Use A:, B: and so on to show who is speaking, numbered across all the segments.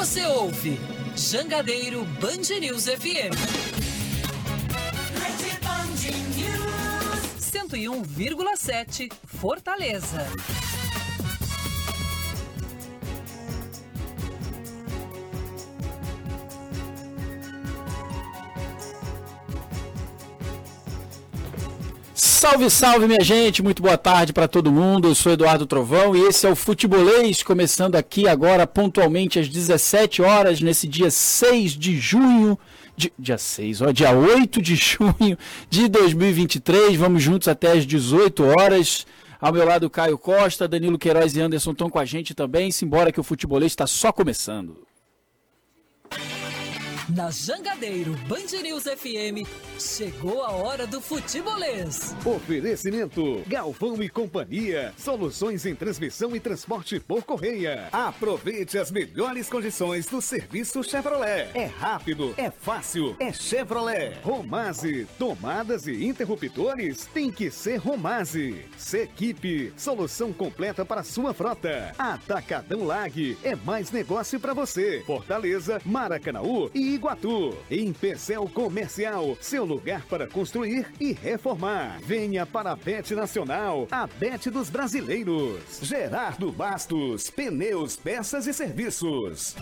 A: Você ouve Jangadeiro Band News FM. 101,7 Fortaleza.
B: Salve, salve, minha gente! Muito boa tarde para todo mundo. Eu sou Eduardo Trovão e esse é o Futebolês, começando aqui agora pontualmente às 17 horas, nesse dia 6 de junho. Dia 6, ó, dia 8 de junho de 2023. Vamos juntos até às 18 horas. Ao meu lado, Caio Costa, Danilo Queiroz e Anderson estão com a gente também. Simbora que o futebolês está só começando.
A: Na Jangadeiro Band News FM, chegou a hora do futebolês.
C: Oferecimento Galvão e Companhia, soluções em transmissão e transporte por correia. Aproveite as melhores condições do serviço Chevrolet. É rápido, é fácil, é Chevrolet. Romase, tomadas e interruptores tem que ser Romase. Sequipe, solução completa para sua frota. Atacadão Lag, é mais negócio para você. Fortaleza, Maracanaú e Iguatu. Em Pecel Comercial, seu lugar para construir e reformar. Venha para a Bet Nacional, a Bet dos brasileiros. Gerardo Bastos, pneus, peças e serviços.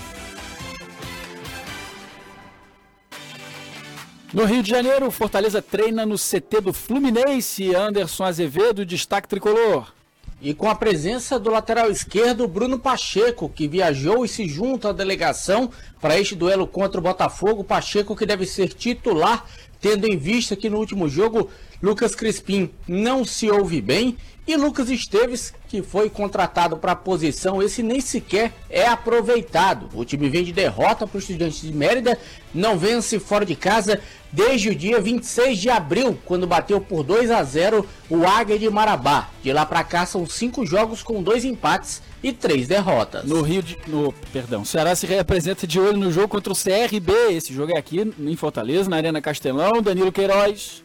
B: No Rio de Janeiro, Fortaleza treina no CT do Fluminense. Anderson Azevedo, destaque tricolor.
D: E com a presença do lateral esquerdo Bruno Pacheco, que viajou e se junta à delegação para este duelo contra o Botafogo. Pacheco que deve ser titular, tendo em vista que no último jogo Lucas Crispim não se ouve bem e Lucas Esteves, que foi contratado para a posição, esse nem sequer é aproveitado. O time vem de derrota para o Estudiantes de Mérida, não vence fora de casa desde o dia 26 de abril, quando bateu por 2 a 0 o Águia de Marabá. De lá para cá são cinco jogos com dois empates e três derrotas.
B: No Rio de. No, perdão, o Ceará se representa de olho no jogo contra o CRB. Esse jogo é aqui em Fortaleza, na Arena Castelão. Danilo Queiroz.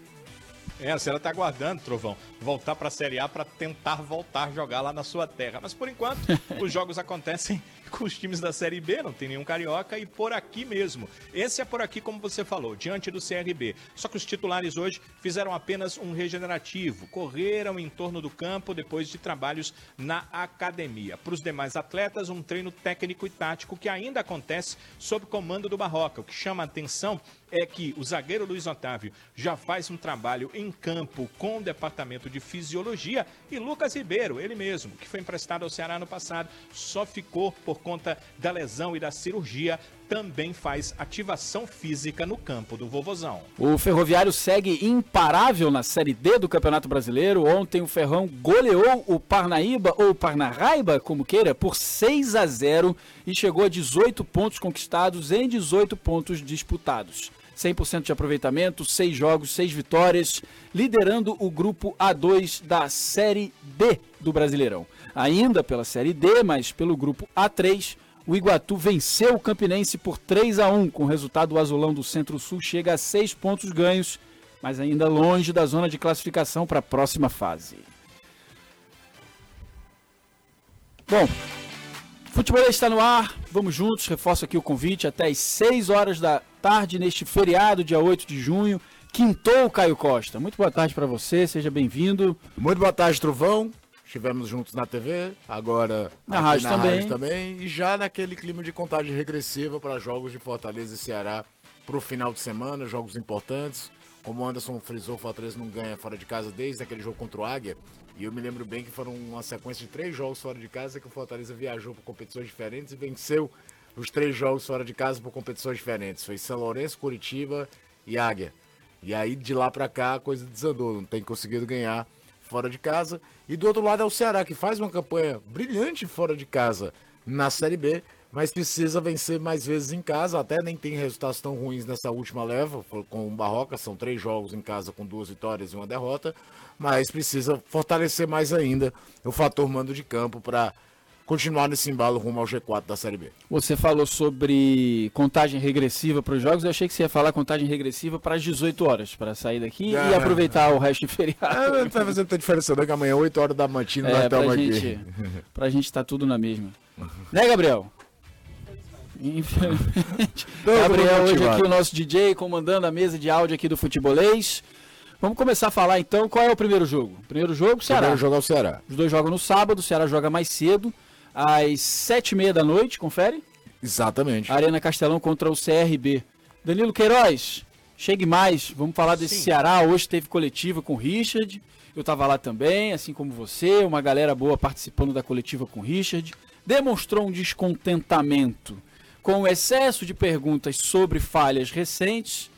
E: É, a Ceará tá aguardando, Trovão, voltar para a Série A para tentar voltar a jogar lá na sua terra. Mas por enquanto, os jogos acontecem com os times da Série B, não tem nenhum carioca, e por aqui mesmo. Esse é por aqui, como você falou, diante do CRB. Só que os titulares hoje fizeram apenas um regenerativo, correram em torno do campo depois de trabalhos na academia. Para os demais atletas, um treino técnico e tático que ainda acontece sob comando do Barroca. O que chama a atenção é que o zagueiro Luiz Otávio já faz um trabalho em campo com o departamento de fisiologia e Lucas Ribeiro, ele mesmo, que foi emprestado ao Ceará no passado, só ficou por conta da lesão e da cirurgia, também faz ativação física no campo do Vovozão.
B: O Ferroviário segue imparável na Série D do Campeonato Brasileiro. Ontem o Ferrão goleou o Parnaíba, ou Parnaraiba, como queira, por 6 a 0 e chegou a 18 pontos conquistados em 18 pontos disputados. 100% de aproveitamento, 6 jogos, 6 vitórias, liderando o grupo A2 da Série D do Brasileirão. Ainda pela Série D, mas pelo grupo A3, o Iguatu venceu o Campinense por 3 a 1 com o resultado o azulão do Centro-Sul chega a 6 pontos ganhos, mas ainda longe da zona de classificação para a próxima fase. Bom, futebol está no ar, vamos juntos, reforço aqui o convite até às 6 horas da tarde neste feriado, dia 8 de junho. Quintou Caio Costa. Muito boa tarde para você, seja bem-vindo.
F: Muito boa tarde, Trovão. Estivemos juntos na TV, agora
B: na, rádio,
F: na
B: também.
F: rádio também. E já naquele clima de contagem regressiva para jogos de Fortaleza e Ceará para o final de semana, jogos importantes. Como o Anderson frisou, Fortaleza não ganha fora de casa desde aquele jogo contra o Águia. E eu me lembro bem que foram uma sequência de três jogos fora de casa que o Fortaleza viajou por competições diferentes e venceu os três jogos fora de casa por competições diferentes. Foi São Lourenço, Curitiba e Águia. E aí de lá para cá a coisa desandou, não tem conseguido ganhar fora de casa. E do outro lado é o Ceará, que faz uma campanha brilhante fora de casa na Série B, mas precisa vencer mais vezes em casa. Até nem tem resultados tão ruins nessa última leva, com o Barroca, são três jogos em casa com duas vitórias e uma derrota, mas precisa fortalecer mais ainda o fator mando de campo para continuar nesse embalo rumo ao G4 da Série B.
B: Você falou sobre contagem regressiva para os jogos, eu achei que você ia falar contagem regressiva para as 18 horas, para sair daqui é, e aproveitar é. o resto de feriado.
F: É, não vai fazer muita diferença não, que amanhã 8 horas da matina
B: é,
F: nós estamos
B: aqui. Gente, pra gente tá tudo na mesma. né, Gabriel? Infelizmente. Gabriel hoje aqui, o nosso DJ, comandando a mesa de áudio aqui do Futebolês. Vamos começar a falar então, qual é o primeiro jogo? Primeiro jogo, Ceará.
F: Primeiro jogo é o Ceará.
B: Os dois jogam no sábado, o Ceará joga mais cedo, às sete e meia da noite, confere?
F: Exatamente.
B: Arena Castelão contra o CRB. Danilo Queiroz, chegue mais, vamos falar desse
E: Sim.
B: Ceará. Hoje teve coletiva com o Richard, eu estava lá também, assim como você, uma galera boa participando da coletiva com o Richard. Demonstrou um descontentamento com o excesso de perguntas sobre falhas recentes.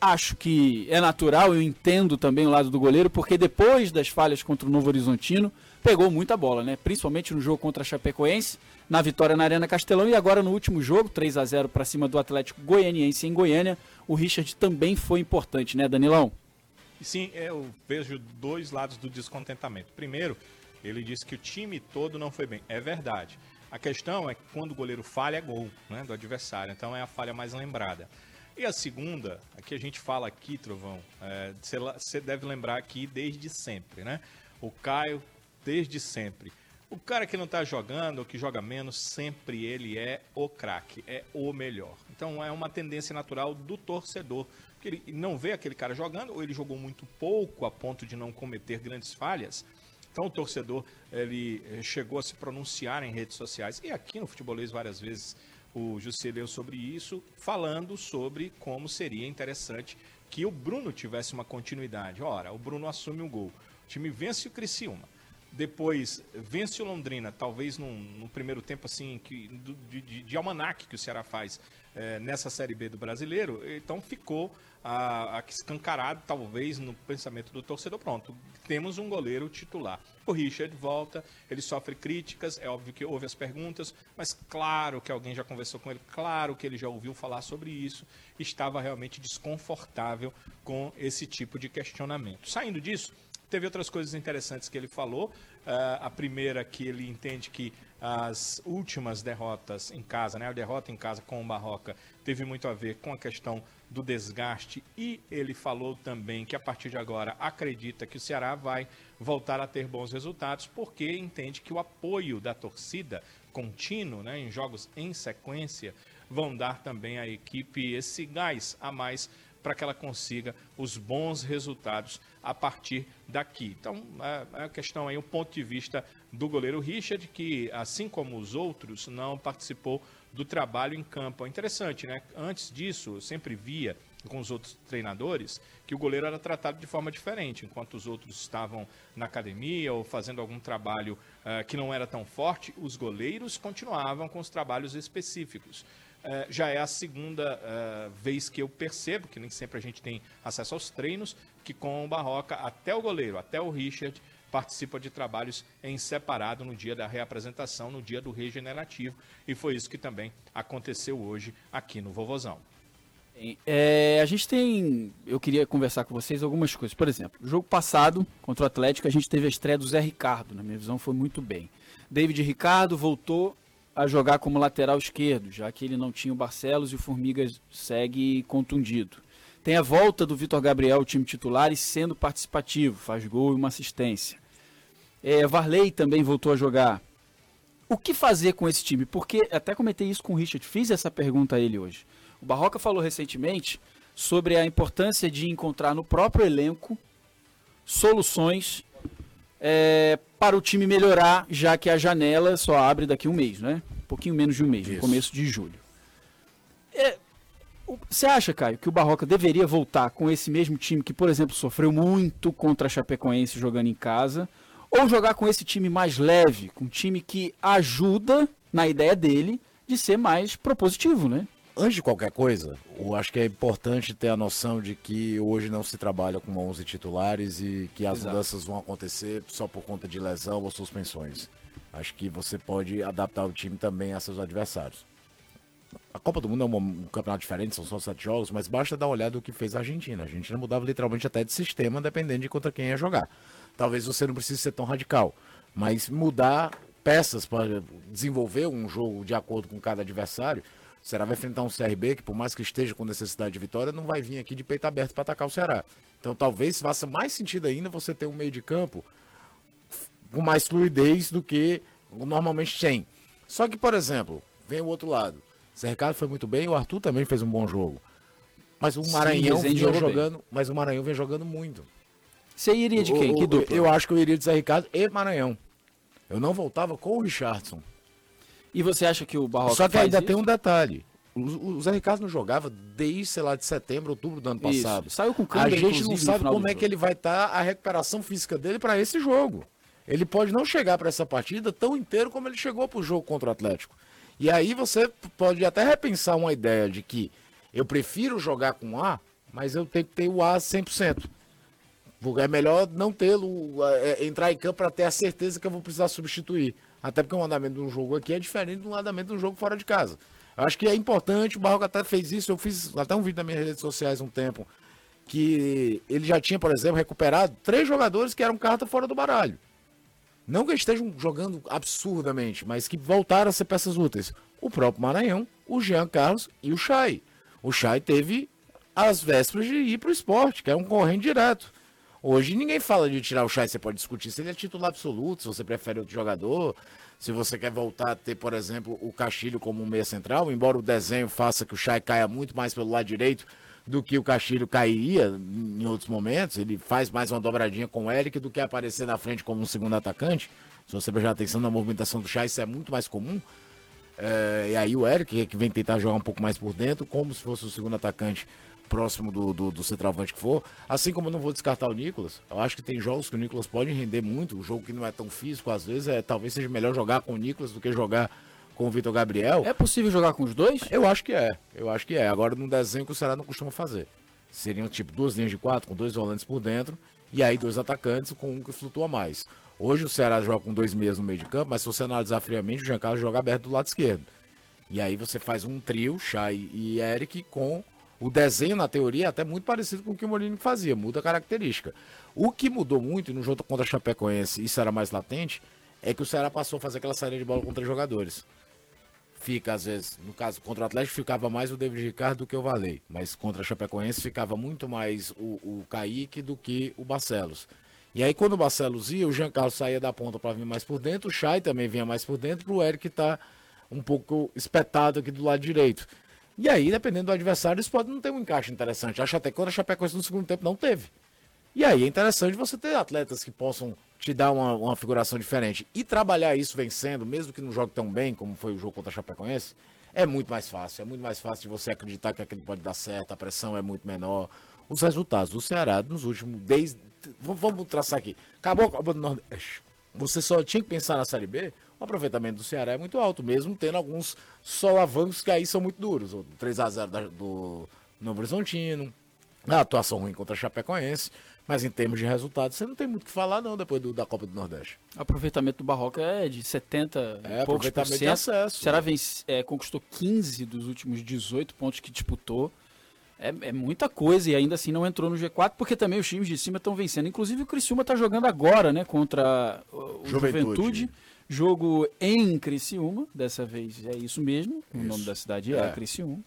B: Acho que é natural, eu entendo também o lado do goleiro, porque depois das falhas contra o Novo Horizontino, pegou muita bola, né? Principalmente no jogo contra a Chapecoense, na vitória na Arena Castelão e agora no último jogo, 3 a 0 para cima do Atlético Goianiense em Goiânia, o Richard também foi importante, né, Danilão?
E: Sim, eu vejo dois lados do descontentamento. Primeiro, ele disse que o time todo não foi bem. É verdade. A questão é que quando o goleiro falha, é gol né, do adversário. Então é a falha mais lembrada. E a segunda, a que a gente fala aqui, Trovão, é, você deve lembrar aqui desde sempre, né? O Caio, desde sempre. O cara que não tá jogando ou que joga menos, sempre ele é o craque, é o melhor. Então é uma tendência natural do torcedor. Que ele não vê aquele cara jogando, ou ele jogou muito pouco a ponto de não cometer grandes falhas. Então o torcedor ele eh, chegou a se pronunciar em redes sociais e aqui no futebolês várias vezes o José leu sobre isso, falando sobre como seria interessante que o Bruno tivesse uma continuidade. Ora, o Bruno assume o gol, o time vence o Criciúma, depois vence o Londrina, talvez num, num primeiro tempo assim que, de, de, de almanaque que o Ceará faz eh, nessa Série B do Brasileiro, então ficou a, a escancarado, talvez, no pensamento do torcedor. Pronto, temos um goleiro titular. O Richard volta, ele sofre críticas, é óbvio que houve as perguntas, mas claro que alguém já conversou com ele, claro que ele já ouviu falar sobre isso, estava realmente desconfortável com esse tipo de questionamento. Saindo disso, teve outras coisas interessantes que ele falou. Ah, a primeira que ele entende que as últimas derrotas em casa, né, a derrota em casa com o Barroca, teve muito a ver com a questão do desgaste e ele falou também que a partir de agora acredita que o Ceará vai voltar a ter bons resultados porque entende que o apoio da torcida contínuo, né, em jogos em sequência, vão dar também à equipe esse gás a mais para que ela consiga os bons resultados a partir daqui. Então, é a questão aí, o ponto de vista do goleiro Richard, que, assim como os outros, não participou do trabalho em campo. É interessante, né? Antes disso, eu sempre via com os outros treinadores que o goleiro era tratado de forma diferente, enquanto os outros estavam na academia ou fazendo algum trabalho eh, que não era tão forte, os goleiros continuavam com os trabalhos específicos. Eh, já é a segunda eh, vez que eu percebo, que nem sempre a gente tem acesso aos treinos, que com o Barroca, até o goleiro, até o Richard, participa de trabalhos em separado no dia da reapresentação, no dia do regenerativo, e foi isso que também aconteceu hoje aqui no Vovozão.
B: É, a gente tem. Eu queria conversar com vocês algumas coisas. Por exemplo, jogo passado contra o Atlético, a gente teve a estreia do Zé Ricardo. Na minha visão, foi muito bem. David Ricardo voltou a jogar como lateral esquerdo, já que ele não tinha o Barcelos e o Formigas segue contundido. Tem a volta do Vitor Gabriel, time titular, e sendo participativo, faz gol e uma assistência. É, Varley também voltou a jogar. O que fazer com esse time? Porque até comentei isso com o Richard, fiz essa pergunta a ele hoje. O Barroca falou recentemente sobre a importância de encontrar no próprio elenco soluções é, para o time melhorar, já que a janela só abre daqui a um mês, né? Um pouquinho menos de um mês, no
F: Isso.
B: começo de julho. É, Você acha, Caio, que o Barroca deveria voltar com esse mesmo time que, por exemplo, sofreu muito contra a Chapecoense jogando em casa? Ou jogar com esse time mais leve, com um time que ajuda, na ideia dele, de ser mais propositivo, né?
F: Antes de qualquer coisa, eu acho que é importante ter a noção de que hoje não se trabalha com 11 titulares e que as
B: Exato.
F: mudanças vão acontecer só por conta de lesão ou suspensões. Acho que você pode adaptar o time também a seus adversários. A Copa do Mundo é um, campeonato diferente, são só sete jogos, mas basta dar uma olhada no que fez a Argentina. A Argentina mudava literalmente até de sistema, dependendo de contra quem ia jogar. Talvez você não precise ser tão radical, mas mudar peças para desenvolver um jogo de acordo com cada adversário. O Ceará vai enfrentar um CRB que, por mais que esteja com necessidade de vitória, não vai vir aqui de peito aberto para atacar o Ceará. Então talvez faça mais sentido ainda você ter um meio de campo com mais fluidez do que normalmente tem. Só que, por exemplo, vem o outro lado. Zé Ricardo foi muito bem, o Arthur também fez um bom jogo. Mas o Maranhão vinha
B: jogou bem.
F: jogando, mas o Maranhão vem jogando muito.
B: Você iria de quem?
F: O-
B: Que dupla?
F: Eu acho que eu iria de Zé Ricardo e Maranhão. Eu não voltava com o Richardson.
B: E você acha que o Barroca
F: Só que ainda
B: isso?
F: tem um detalhe. O, o Zé Ricardo não jogava desde, sei lá, de setembro, outubro do ano
B: Isso.
F: passado.
B: Saiu com
F: A
B: câmera,
F: gente não sabe como é que ele vai estar a recuperação física dele para esse jogo. Ele pode não chegar para essa partida tão inteiro como ele chegou para o jogo contra o Atlético. E aí você pode até repensar uma ideia de que eu prefiro jogar com A, mas eu tenho que ter o A 100%. Porque É melhor não tê-lo, é, entrar em campo para ter a certeza que eu vou precisar substituir. Até porque o andamento de um jogo aqui é diferente do andamento de um jogo fora de casa. Eu acho que é importante, o Barroca até fez isso, eu fiz até um vídeo nas minhas redes sociais um tempo, que ele já tinha, por exemplo, recuperado três jogadores que eram carta fora do baralho. Não que estejam jogando absurdamente, mas que voltaram a ser peças úteis. O próprio Maranhão, o Jean Carlos e o Chay. O Chay teve as vésperas de ir para o esporte, que é um corrente direto. Hoje ninguém fala de tirar o Chay, você pode discutir se ele é titular absoluto, se você prefere outro jogador, se você quer voltar a ter, por exemplo, o Castilho como meia central, embora o desenho faça que o Chay caia muito mais pelo lado direito do que o Castilho cairia em outros momentos, ele faz mais uma dobradinha com o Eric do que aparecer na frente como um segundo atacante. Se você prestar atenção na movimentação do Chay, isso é muito mais comum. É, e aí o Eric, que vem tentar jogar um pouco mais por dentro, como se fosse o segundo atacante próximo do, do, do centroavante que for. Assim como eu não vou descartar o Nicolas. Eu acho que tem jogos que o Nicolas pode render muito. O jogo que não é tão físico, às vezes, é talvez seja melhor jogar com o Nicolas do que jogar com o Vitor Gabriel.
B: É possível jogar com os dois?
F: Eu acho que é. Eu acho que é. Agora, num desenho que o Ceará não costuma fazer. Seriam tipo duas linhas de quatro, com dois volantes por dentro, e aí dois atacantes com um que flutua mais. Hoje o Ceará joga com dois meias no meio de campo, mas se você analisar friamente, o Jean Carlos joga aberto do lado esquerdo. E aí você faz um trio, Chay e Eric, com o desenho, na teoria, é até muito parecido com o que o Molino fazia, muda a característica. O que mudou muito, no jogo contra a Chapecoense, isso era mais latente, é que o Ceará passou a fazer aquela saída de bola com três jogadores. Fica, às vezes, no caso, contra o Atlético ficava mais o David Ricardo do que o Valei, mas contra a Chapecoense ficava muito mais o, o Kaique do que o Barcelos. E aí, quando o Barcelos ia, o Jean Carlos saía da ponta para vir mais por dentro, o Chay também vinha mais por dentro, o Eric tá um pouco espetado aqui do lado direito. E aí, dependendo do adversário, isso pode não ter um encaixe interessante. Acho até que quando a Chapecoense no segundo tempo não teve. E aí é interessante você ter atletas que possam te dar uma, uma figuração diferente. E trabalhar isso vencendo, mesmo que não jogue tão bem como foi o jogo contra a Chapecoense, é muito mais fácil. É muito mais fácil de você acreditar que aquilo pode dar certo, a pressão é muito menor. Os resultados do Ceará nos últimos. Desde, v- vamos traçar aqui. Acabou a Copa do Nordeste. Você só tinha que pensar na Série B. O aproveitamento do Ceará é muito alto, mesmo tendo alguns solavancos que aí são muito duros. O 3x0 da- do Novo Horizontino, a atuação ruim contra a Chapecoense. Mas em termos de resultados, você não tem muito o que falar, não, depois do- da Copa do Nordeste.
B: Aproveitamento do Barroca é de 70
F: É,
B: poucos por cento.
F: acesso.
B: O Ceará vence- é, conquistou 15 dos últimos 18 pontos que disputou. É, é muita coisa e ainda assim não entrou no G4, porque também os times de cima estão vencendo. Inclusive o Criciúma está jogando agora, né? Contra o
F: Juventude.
B: Juventude. Jogo em Criciúma, dessa vez é isso mesmo. O
F: Isso.
B: nome da cidade é,
F: É.
B: Criciúma.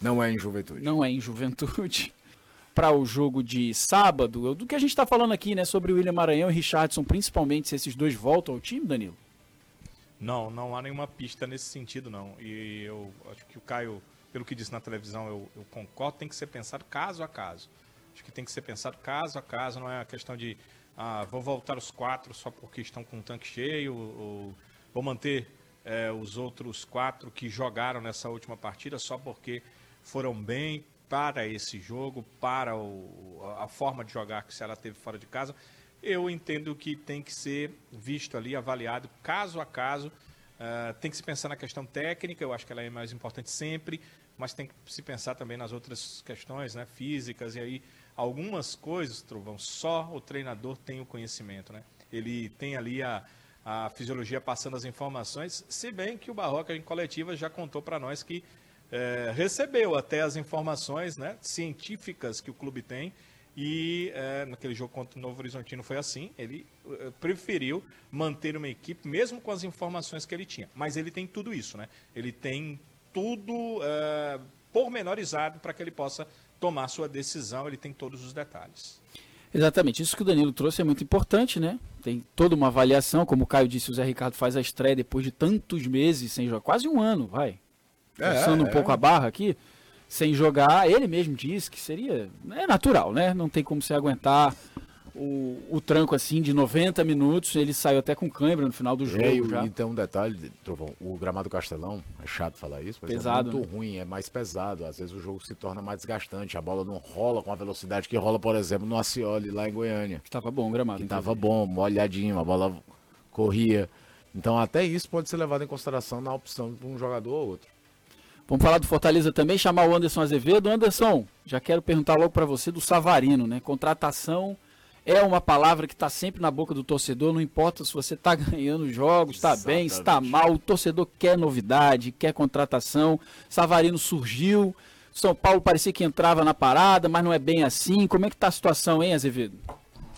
F: Não é em juventude.
B: Não é em Juventude. Para o jogo de sábado, do que a gente está falando aqui, né? Sobre o William Maranhão e Richardson, principalmente se esses dois voltam ao time, Danilo.
E: Não, não há nenhuma pista nesse sentido, não. E eu acho que o Caio, pelo que disse na televisão, eu, eu concordo, tem que ser pensado caso a caso. Acho que tem que ser pensado caso a caso, não é a questão de ah, vou voltar os quatro só porque estão com o tanque cheio, ou vou manter eh, os outros quatro que jogaram nessa última partida só porque foram bem para esse jogo, para o- a forma de jogar que o Ceará teve fora de casa. Eu entendo que tem que ser visto ali, avaliado caso a caso. Ah, tem que se pensar na questão técnica, eu acho que ela é mais importante sempre, mas tem que se pensar também nas outras questões né, físicas. E aí, algumas coisas, Trovão, só o treinador tem o conhecimento. Né? Ele tem ali a, a fisiologia passando as informações, se bem que o Barroca em coletiva já contou para nós que eh, recebeu até as informações né, científicas que o clube tem e eh, naquele jogo contra o Novo Horizontino foi assim. Ele eh, preferiu manter uma equipe, mesmo com as informações que ele tinha. Mas ele tem tudo isso, né? Ele tem tudo eh, pormenorizado para que ele possa tomar sua decisão. Ele tem todos os detalhes.
B: Exatamente, isso que o Danilo trouxe é muito importante, né? Tem toda uma avaliação, como o Caio disse, o Zé Ricardo faz a estreia depois de tantos meses sem jogar, quase um ano, vai.
F: É,
B: um
F: é.
B: pouco a barra aqui, sem jogar, ele mesmo disse que seria. É natural, né? Não tem como se aguentar o, o tranco assim de 90 minutos. Ele saiu até com câimbra no final do jogo
F: É, e,
B: já.
F: e tem um detalhe, Trovão, o gramado Castelão, é chato falar isso, mas
B: Pesado,
F: é muito ruim, é mais pesado. Às vezes o jogo se torna mais desgastante, a bola não rola com a velocidade que rola, por exemplo, no Acioli, lá em Goiânia.
B: Que tava bom o gramado.
F: Que tava bom, molhadinho, a bola corria. Então até isso pode ser levado em consideração na opção de um jogador ou outro.
B: Vamos falar do Fortaleza também, chamar o Anderson Azevedo. Anderson, já quero perguntar logo para você do Savarino, né? Contratação é uma palavra que está sempre na boca do torcedor, não importa se você está ganhando jogos, está bem, está mal, o torcedor quer novidade, quer contratação. Savarino surgiu, São Paulo parecia que entrava na parada, mas não é bem assim. Como é que tá a situação, hein, Azevedo?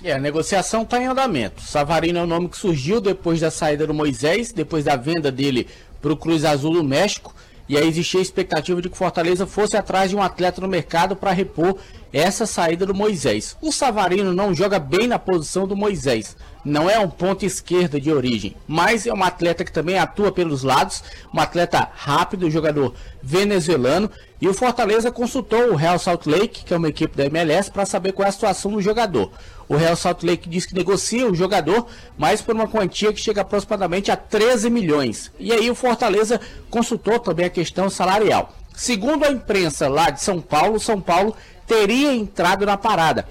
D: É, a negociação está em andamento. Savarino é o nome que surgiu depois da saída do Moisés, depois da venda dele para o Cruz Azul do México. E aí existia a expectativa de que Fortaleza fosse atrás de um atleta no mercado para repor essa saída do Moisés. O Savarino não joga bem na posição do Moisés. Não é um ponto esquerda de origem, mas é um atleta que também atua pelos lados, um atleta rápido, jogador venezuelano. E o Fortaleza consultou o Real Salt Lake, que é uma equipe da MLS, para saber qual é a situação do jogador. O Real Salt Lake diz que negocia o jogador, mas por uma quantia que chega aproximadamente a 13 milhões. E aí o Fortaleza consultou também a questão salarial. Segundo a imprensa lá de São Paulo, São Paulo teria entrado na parada.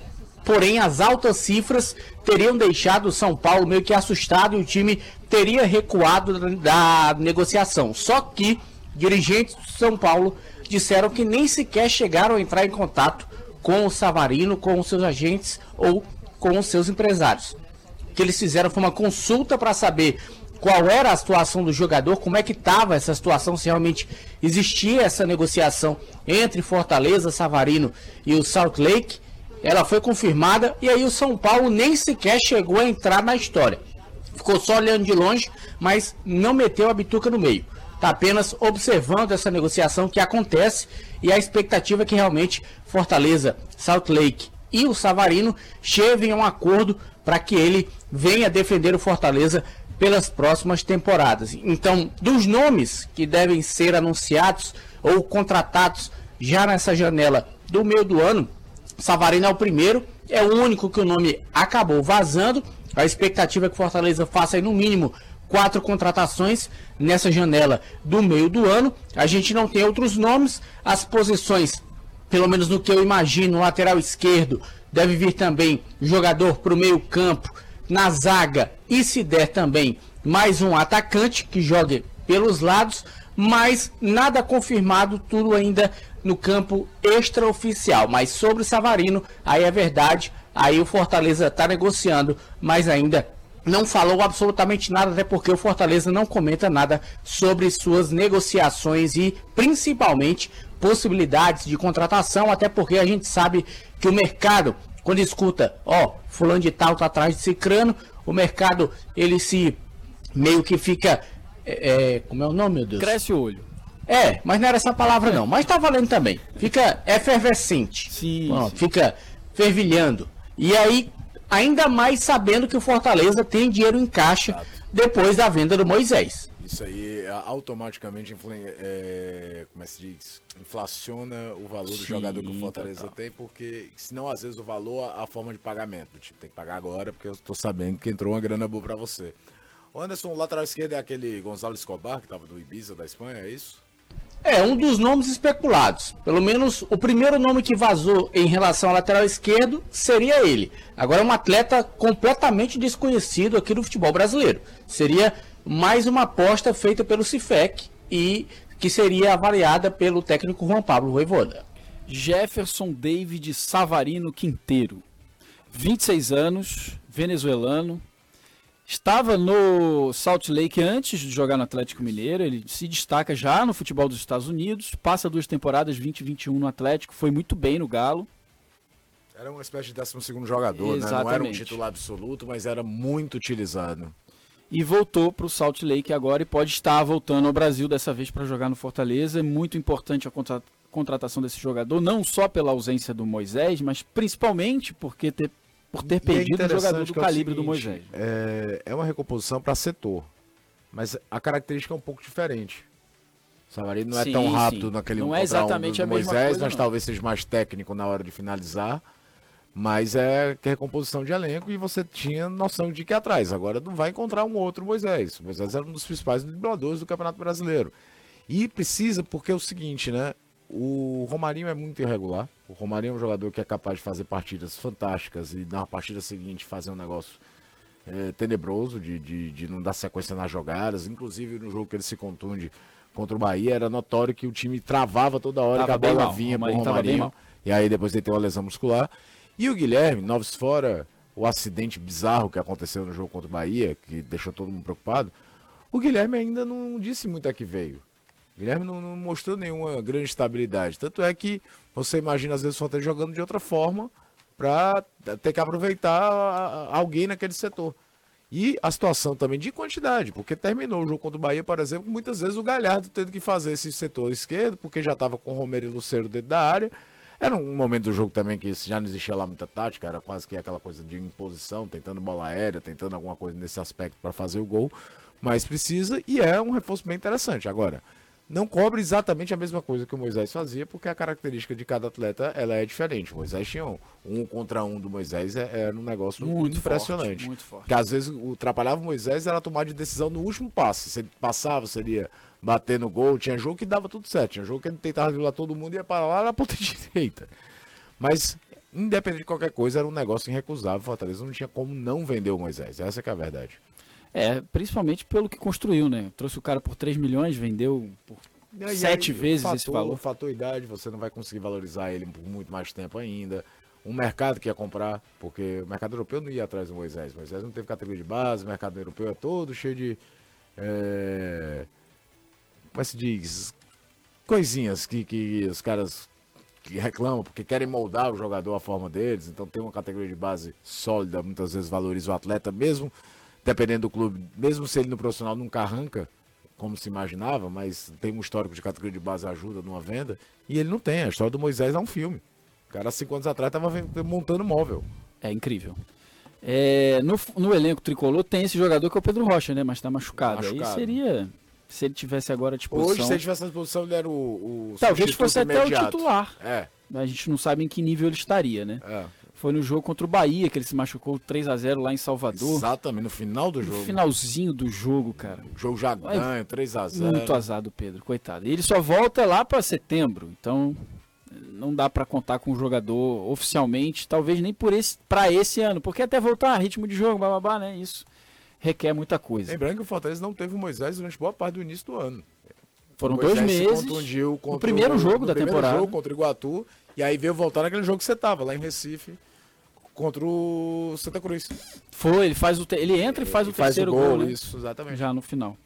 D: Porém, as altas cifras teriam deixado o São Paulo meio que assustado e o time teria recuado da negociação. Só que dirigentes do São Paulo disseram que nem sequer chegaram a entrar em contato com o Savarino, com os seus agentes ou com os seus empresários. O que eles fizeram foi uma consulta para saber qual era a situação do jogador, como é que estava essa situação, se realmente existia essa negociação entre Fortaleza, Savarino e o Salt Lake. Ela foi confirmada e aí o São Paulo nem sequer chegou a entrar na história. Ficou só olhando de longe, mas não meteu a bituca no meio. Está apenas observando essa negociação que acontece e a expectativa é que realmente Fortaleza, Salt Lake e o Savarino cheguem a um acordo para que ele venha defender o Fortaleza pelas próximas temporadas. Então, dos nomes que devem ser anunciados ou contratados já nessa janela do meio do ano, Savarino é o primeiro, é o único que o nome acabou vazando. A expectativa é que Fortaleza faça aí no mínimo quatro contratações nessa janela do meio do ano. A gente não tem outros nomes, as posições, pelo menos no que eu imagino, lateral esquerdo, deve vir também jogador para o meio campo, na zaga e se der também mais um atacante que jogue pelos lados, mas nada confirmado, tudo ainda no campo extraoficial. Mas sobre Savarino, aí é verdade, aí o Fortaleza está negociando, mas ainda não falou absolutamente nada, até porque o Fortaleza não comenta nada sobre suas negociações e principalmente possibilidades de contratação, até porque a gente sabe que o mercado, quando escuta, ó, fulano de tal tá atrás de cicrano, o mercado ele se meio que fica, é, é, como é o nome, meu Deus?
B: Cresce o olho.
D: É, mas não era essa palavra não, mas tá valendo também. Fica efervescente.
B: Sim,
D: Ó,
B: sim.
D: Fica fervilhando. E aí, ainda mais sabendo que o Fortaleza tem dinheiro em caixa depois da venda do Moisés.
F: Isso aí é, automaticamente é, como é que se diz? inflaciona o valor do
B: Sim,
F: jogador que o Fortaleza
B: total.
F: tem, porque senão às vezes o valor, a forma de pagamento. Tipo, tem que pagar agora porque eu tô sabendo que entrou uma grana boa pra você. O Anderson, o lateral esquerdo é aquele Gonzalo Escobar, que tava do Ibiza da Espanha, é isso?
D: É, um dos nomes especulados. Pelo menos o primeiro nome que vazou em relação ao lateral esquerdo seria ele. Agora é um atleta completamente desconhecido aqui no futebol brasileiro. Seria mais uma aposta feita pelo Cifec e que seria avaliada pelo técnico Juan Pablo Voivoda.
B: Jefferson David Savarino Quinteiro. 26 anos, venezuelano. Estava no Salt Lake antes de jogar no Atlético Mineiro. Ele se destaca já no futebol dos Estados Unidos. Passa duas temporadas, 20 e 21 no Atlético. Foi muito bem no Galo.
F: Era uma espécie de 12 segundo jogador, né? Não era um
B: Exatamente.
F: titular absoluto, mas era muito utilizado.
B: E voltou para o Salt Lake agora e pode estar voltando ao Brasil dessa vez para jogar no Fortaleza. É muito importante a contra- contratação desse jogador, não só pela ausência do Moisés, mas principalmente porque ter, por ter
F: é
B: perdido um jogador do
F: é
B: calibre do
F: seguinte,
B: Moisés.
F: É, é uma recomposição para setor, mas a característica é um pouco diferente. Savarino não é
B: Sim,
F: tão
B: sim.
F: rápido naquele
B: Não
F: um
B: é
F: um
B: exatamente
F: do
B: a mesma
F: Moisés,
B: coisa,
F: mas
B: não.
F: talvez seja mais técnico na hora de finalizar. Mas é que é recomposição de elenco e você tinha noção de que atrás. Agora não vai encontrar um outro Moisés. O Moisés era um dos principais dribladores do Campeonato Brasileiro. E precisa, porque é o seguinte, né? O Romarinho é muito irregular. O Romarinho é um jogador que é capaz de fazer partidas fantásticas e na partida seguinte fazer um negócio é, tenebroso de, de, de não dar sequência nas jogadas. Inclusive no jogo que ele se contunde contra o Bahia, era notório que o time travava toda hora
B: Tava
F: que a bola
B: mal.
F: vinha pro
B: Romarinho.
F: E aí depois ele tem uma lesão muscular. E o Guilherme, Noves fora o acidente bizarro que aconteceu no jogo contra o Bahia, que deixou todo mundo preocupado, o Guilherme ainda não disse muito a que veio. O Guilherme não, não mostrou nenhuma grande estabilidade. Tanto é que você imagina, às vezes, o Fortaleza jogando de outra forma para ter que aproveitar alguém naquele setor. E a situação também de quantidade, porque terminou o jogo contra o Bahia, por exemplo, muitas vezes o Galhardo tendo que fazer esse setor esquerdo, porque já estava com o Romero e Luceiro dentro da área. Era um momento do jogo também que já não existia lá muita tática, era quase que aquela coisa de imposição, tentando bola aérea, tentando alguma coisa nesse aspecto para fazer o gol. Mas precisa e é um reforço bem interessante. Agora, não cobre exatamente a mesma coisa que o Moisés fazia, porque a característica de cada atleta ela é diferente. O Moisés tinha um, um contra um do Moisés, é- era um negócio
B: Muito
F: impressionante.
B: forte, muito forte.
F: Que às vezes o atrapalhava o Moisés era tomar de decisão no último passe. Se ele passava, seria bater no gol. Tinha jogo que dava tudo certo. Tinha jogo que ele tentava driblar todo mundo e ia para lá na ponta direita. Mas, independente de qualquer coisa, era um negócio irrecusável. Fortaleza não tinha como não vender o Moisés. Essa que é a verdade.
B: É, principalmente pelo que construiu, né? Trouxe o cara por 3 milhões, vendeu por
F: aí,
B: sete
F: aí,
B: vezes
F: fator,
B: esse valor.
F: Fator idade, você não vai conseguir valorizar ele por muito mais tempo ainda. Um mercado que ia comprar, porque o mercado europeu não ia atrás do Moisés. O Moisés não teve categoria de base, o mercado europeu é todo cheio de. É, como se diz? Coisinhas que, que os caras que reclamam, porque querem moldar o jogador à forma deles. Então tem uma categoria de base sólida, muitas vezes valoriza o atleta, mesmo dependendo do clube, mesmo se ele no profissional nunca arranca, como se imaginava, mas tem um histórico de categoria de base ajuda numa venda, e ele não tem. A história do Moisés é um filme. O cara, cinco anos atrás, estava montando móvel.
B: É incrível. É, no, no elenco tricolor tem esse jogador que é o Pedro Rocha, né? Mas tá machucado.
F: Machucado.
B: Aí seria. Se ele tivesse agora à disposição.
F: Hoje, se ele tivesse à disposição, ele era o. o
B: Talvez fosse até o
F: imediato.
B: titular.
F: É,
B: A gente não sabe em que nível ele estaria, né?
F: é.
B: Foi no jogo contra o Bahia que ele se machucou 3 a 0 lá em Salvador.
F: Exatamente, no final do
B: No
F: jogo.
B: finalzinho do jogo, cara.
F: O jogo já ganha, 3x0.
B: Muito azar do Pedro, coitado. E ele só volta lá para setembro, então não dá para contar com o jogador oficialmente, talvez nem por esse para esse ano, porque até voltar ritmo de jogo, bababá, né? Isso requer muita coisa.
F: Lembrando que o Fortaleza não teve o Moisés durante boa parte do início do ano.
B: Foram
F: O
B: dois meses.
F: contra
B: primeiro
F: o-
B: jogo
F: no
B: da
F: primeiro
B: temporada.
F: jogo contra o Iguatu. E aí veio voltar naquele jogo que você tava, lá em Recife, contra o Santa Cruz.
B: Foi, ele faz o te- ele entra e faz o
F: Faz
B: terceiro
F: o gol,
B: gol, né?
F: isso, exatamente.
B: já no final.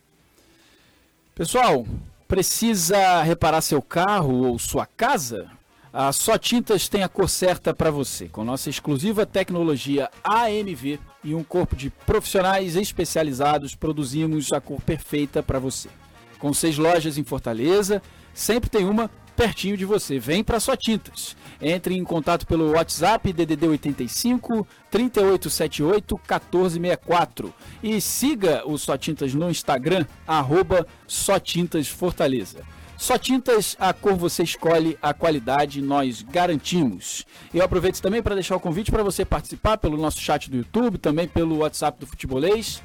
B: Pessoal, precisa reparar seu carro ou sua casa? A Só Tintas tem a cor certa para você, com nossa exclusiva tecnologia AMV e um corpo de profissionais especializados, produzimos a cor perfeita para você. Com seis lojas em Fortaleza, sempre tem uma pertinho de você. Vem para Só Tintas. Entre em contato pelo WhatsApp DDD 85 3878 1464 e siga o Só Tintas no Instagram Tintas Fortaleza. Só Tintas, a cor você escolhe, a qualidade nós garantimos. Eu aproveito também para deixar o convite para você participar pelo nosso chat do YouTube, também pelo WhatsApp do Futebolês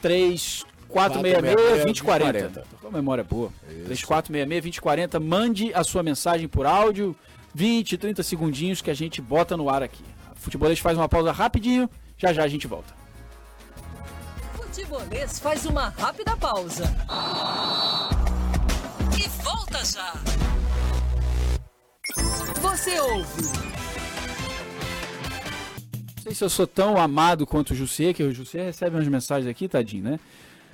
B: 3 466-2040. Tô com a memória boa. 3466-2040. Mande a sua mensagem por áudio, 20, 30 segundinhos que a gente bota no ar aqui. A Futebolês faz uma pausa rapidinho, já já a gente volta.
A: Futebolês faz uma rápida pausa. E volta já. Você ouve
B: Não sei se eu sou tão amado quanto o Jussier, que o Jussier recebe umas mensagens aqui, tadinho, né?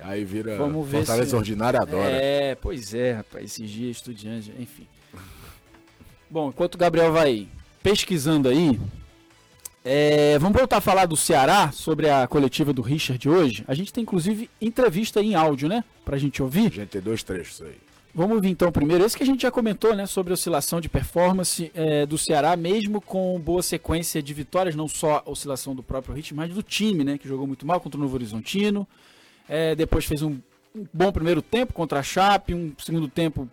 F: Aí vira
B: Vamos ver
F: Fortaleza
B: se-
F: Ordinária adora.
B: É, pois é, rapaz, esses dias estudiante, enfim. Bom, enquanto o Gabriel vai pesquisando aí, é, vamos voltar a falar do Ceará, sobre a coletiva do Richard hoje. A gente tem inclusive entrevista em áudio, né? Pra gente ouvir.
F: A gente tem dois trechos aí.
B: Vamos ouvir então primeiro esse que a gente já comentou, né, sobre a oscilação de performance é, do Ceará, mesmo com boa sequência de vitórias, não só a oscilação do próprio ritmo, mas do time, né, que jogou muito mal contra o Novo Horizontino, é, depois fez um um bom primeiro tempo contra a Chape, um segundo tempo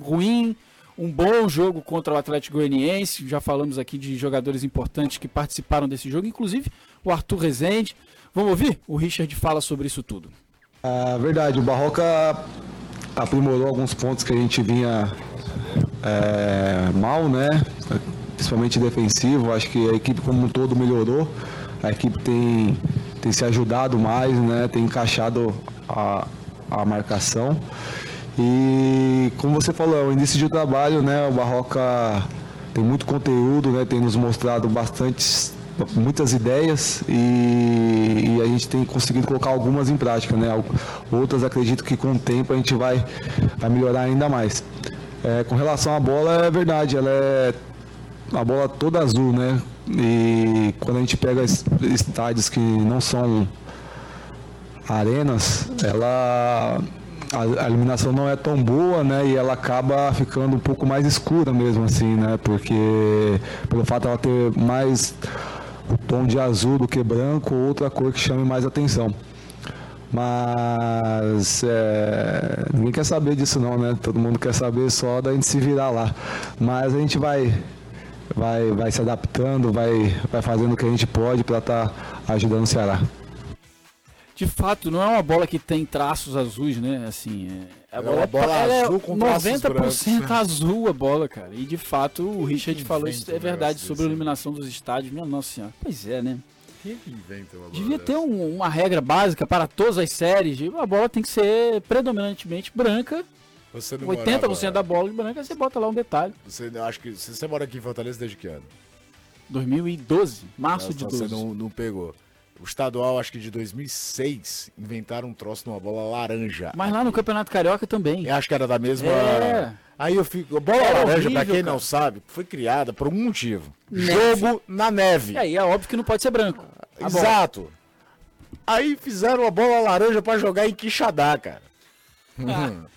B: ruim, um bom jogo contra o Atlético Goianiense. Já falamos aqui de jogadores importantes que participaram desse jogo, inclusive o Arthur Rezende. Vamos ouvir? O Richard fala sobre isso tudo.
G: É verdade, o Barroca aprimorou alguns pontos que a gente vinha é, mal, né? Principalmente defensivo. Acho que a equipe como um todo melhorou. A equipe tem, tem se ajudado mais, né? Tem encaixado a, a marcação. E como você falou, é o início de trabalho, né? O Barroca tem muito conteúdo, né? Tem nos mostrado bastante muitas ideias e, e, a gente tem conseguido colocar algumas em prática, né? Outras acredito que com o tempo a gente vai, vai melhorar ainda mais. É, com relação à bola, é verdade, ela é a bola toda azul, né? E quando a gente pega estádios que não são arenas, ela a, iluminação não é tão boa, né? E ela acaba ficando um pouco mais escura mesmo assim, né? Porque pelo fato ela ter mais o tom de azul do que branco, outra cor que chame mais atenção. Mas é, ninguém quer saber disso não, né? Todo mundo quer saber só da gente se virar lá. Mas a gente vai, vai, vai se adaptando, vai, vai fazendo o que a gente pode para estar tá ajudando o Ceará.
B: De fato, não é uma bola que tem traços azuis, né? Assim,
F: é, a bola, é, bola azul
B: é
F: com
B: 90% azul a bola, cara. E de fato, o Richard falou isso é verdade sobre a iluminação dos estádios. Minha nossa senhora. Pois é, né? Devia ter um, uma regra básica para todas as séries. A bola tem que ser predominantemente branca. Você 80% morava... da bola de branca, você bota lá um detalhe.
F: Você acho que você mora aqui em Fortaleza desde que ano?
B: 2012, março de 12.
F: Você não, não pegou. O estadual, acho que de 2006, inventaram um troço numa bola laranja.
B: Mas lá no Campeonato Carioca também.
F: Eu acho que era da mesma.
B: É.
F: Aí eu fico. Bola é laranja, horrível, pra quem cara. não sabe, foi criada por um motivo: neve. jogo na neve.
B: E aí é óbvio que não pode ser branco.
F: Exato. Aí fizeram a bola laranja para jogar em Quixadá, cara.
B: Ah.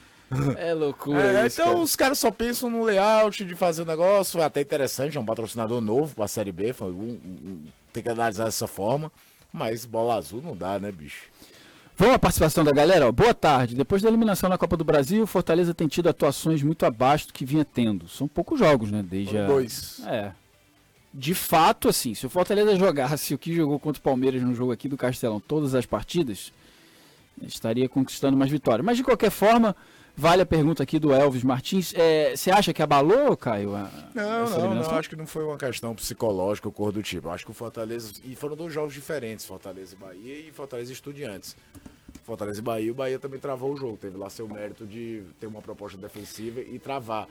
B: É loucura.
F: É, isso, então cara. os caras só pensam no layout de fazer o negócio. Foi até interessante, é um patrocinador novo para a Série B. Foi um, um, tem que analisar dessa forma. Mas bola azul não dá, né, bicho?
B: Vamos à participação da galera? Boa tarde. Depois da eliminação na Copa do Brasil, o Fortaleza tem tido atuações muito abaixo do que vinha tendo. São poucos jogos, né? Desde a...
F: Dois.
B: É. De fato, assim, se o Fortaleza jogasse o que jogou contra o Palmeiras no jogo aqui do Castelão, todas as partidas, estaria conquistando mais vitórias. Mas de qualquer forma, Vale a pergunta aqui do Elvis Martins. É, você acha que abalou, Caio? A,
F: não, não, não. Acho que não foi uma questão psicológica ou cor do tipo. Acho que o Fortaleza. E foram dois jogos diferentes: Fortaleza e Bahia e Fortaleza e Estudiantes. Fortaleza e Bahia, o Bahia também travou o jogo. Teve lá seu mérito de ter uma proposta defensiva e travar.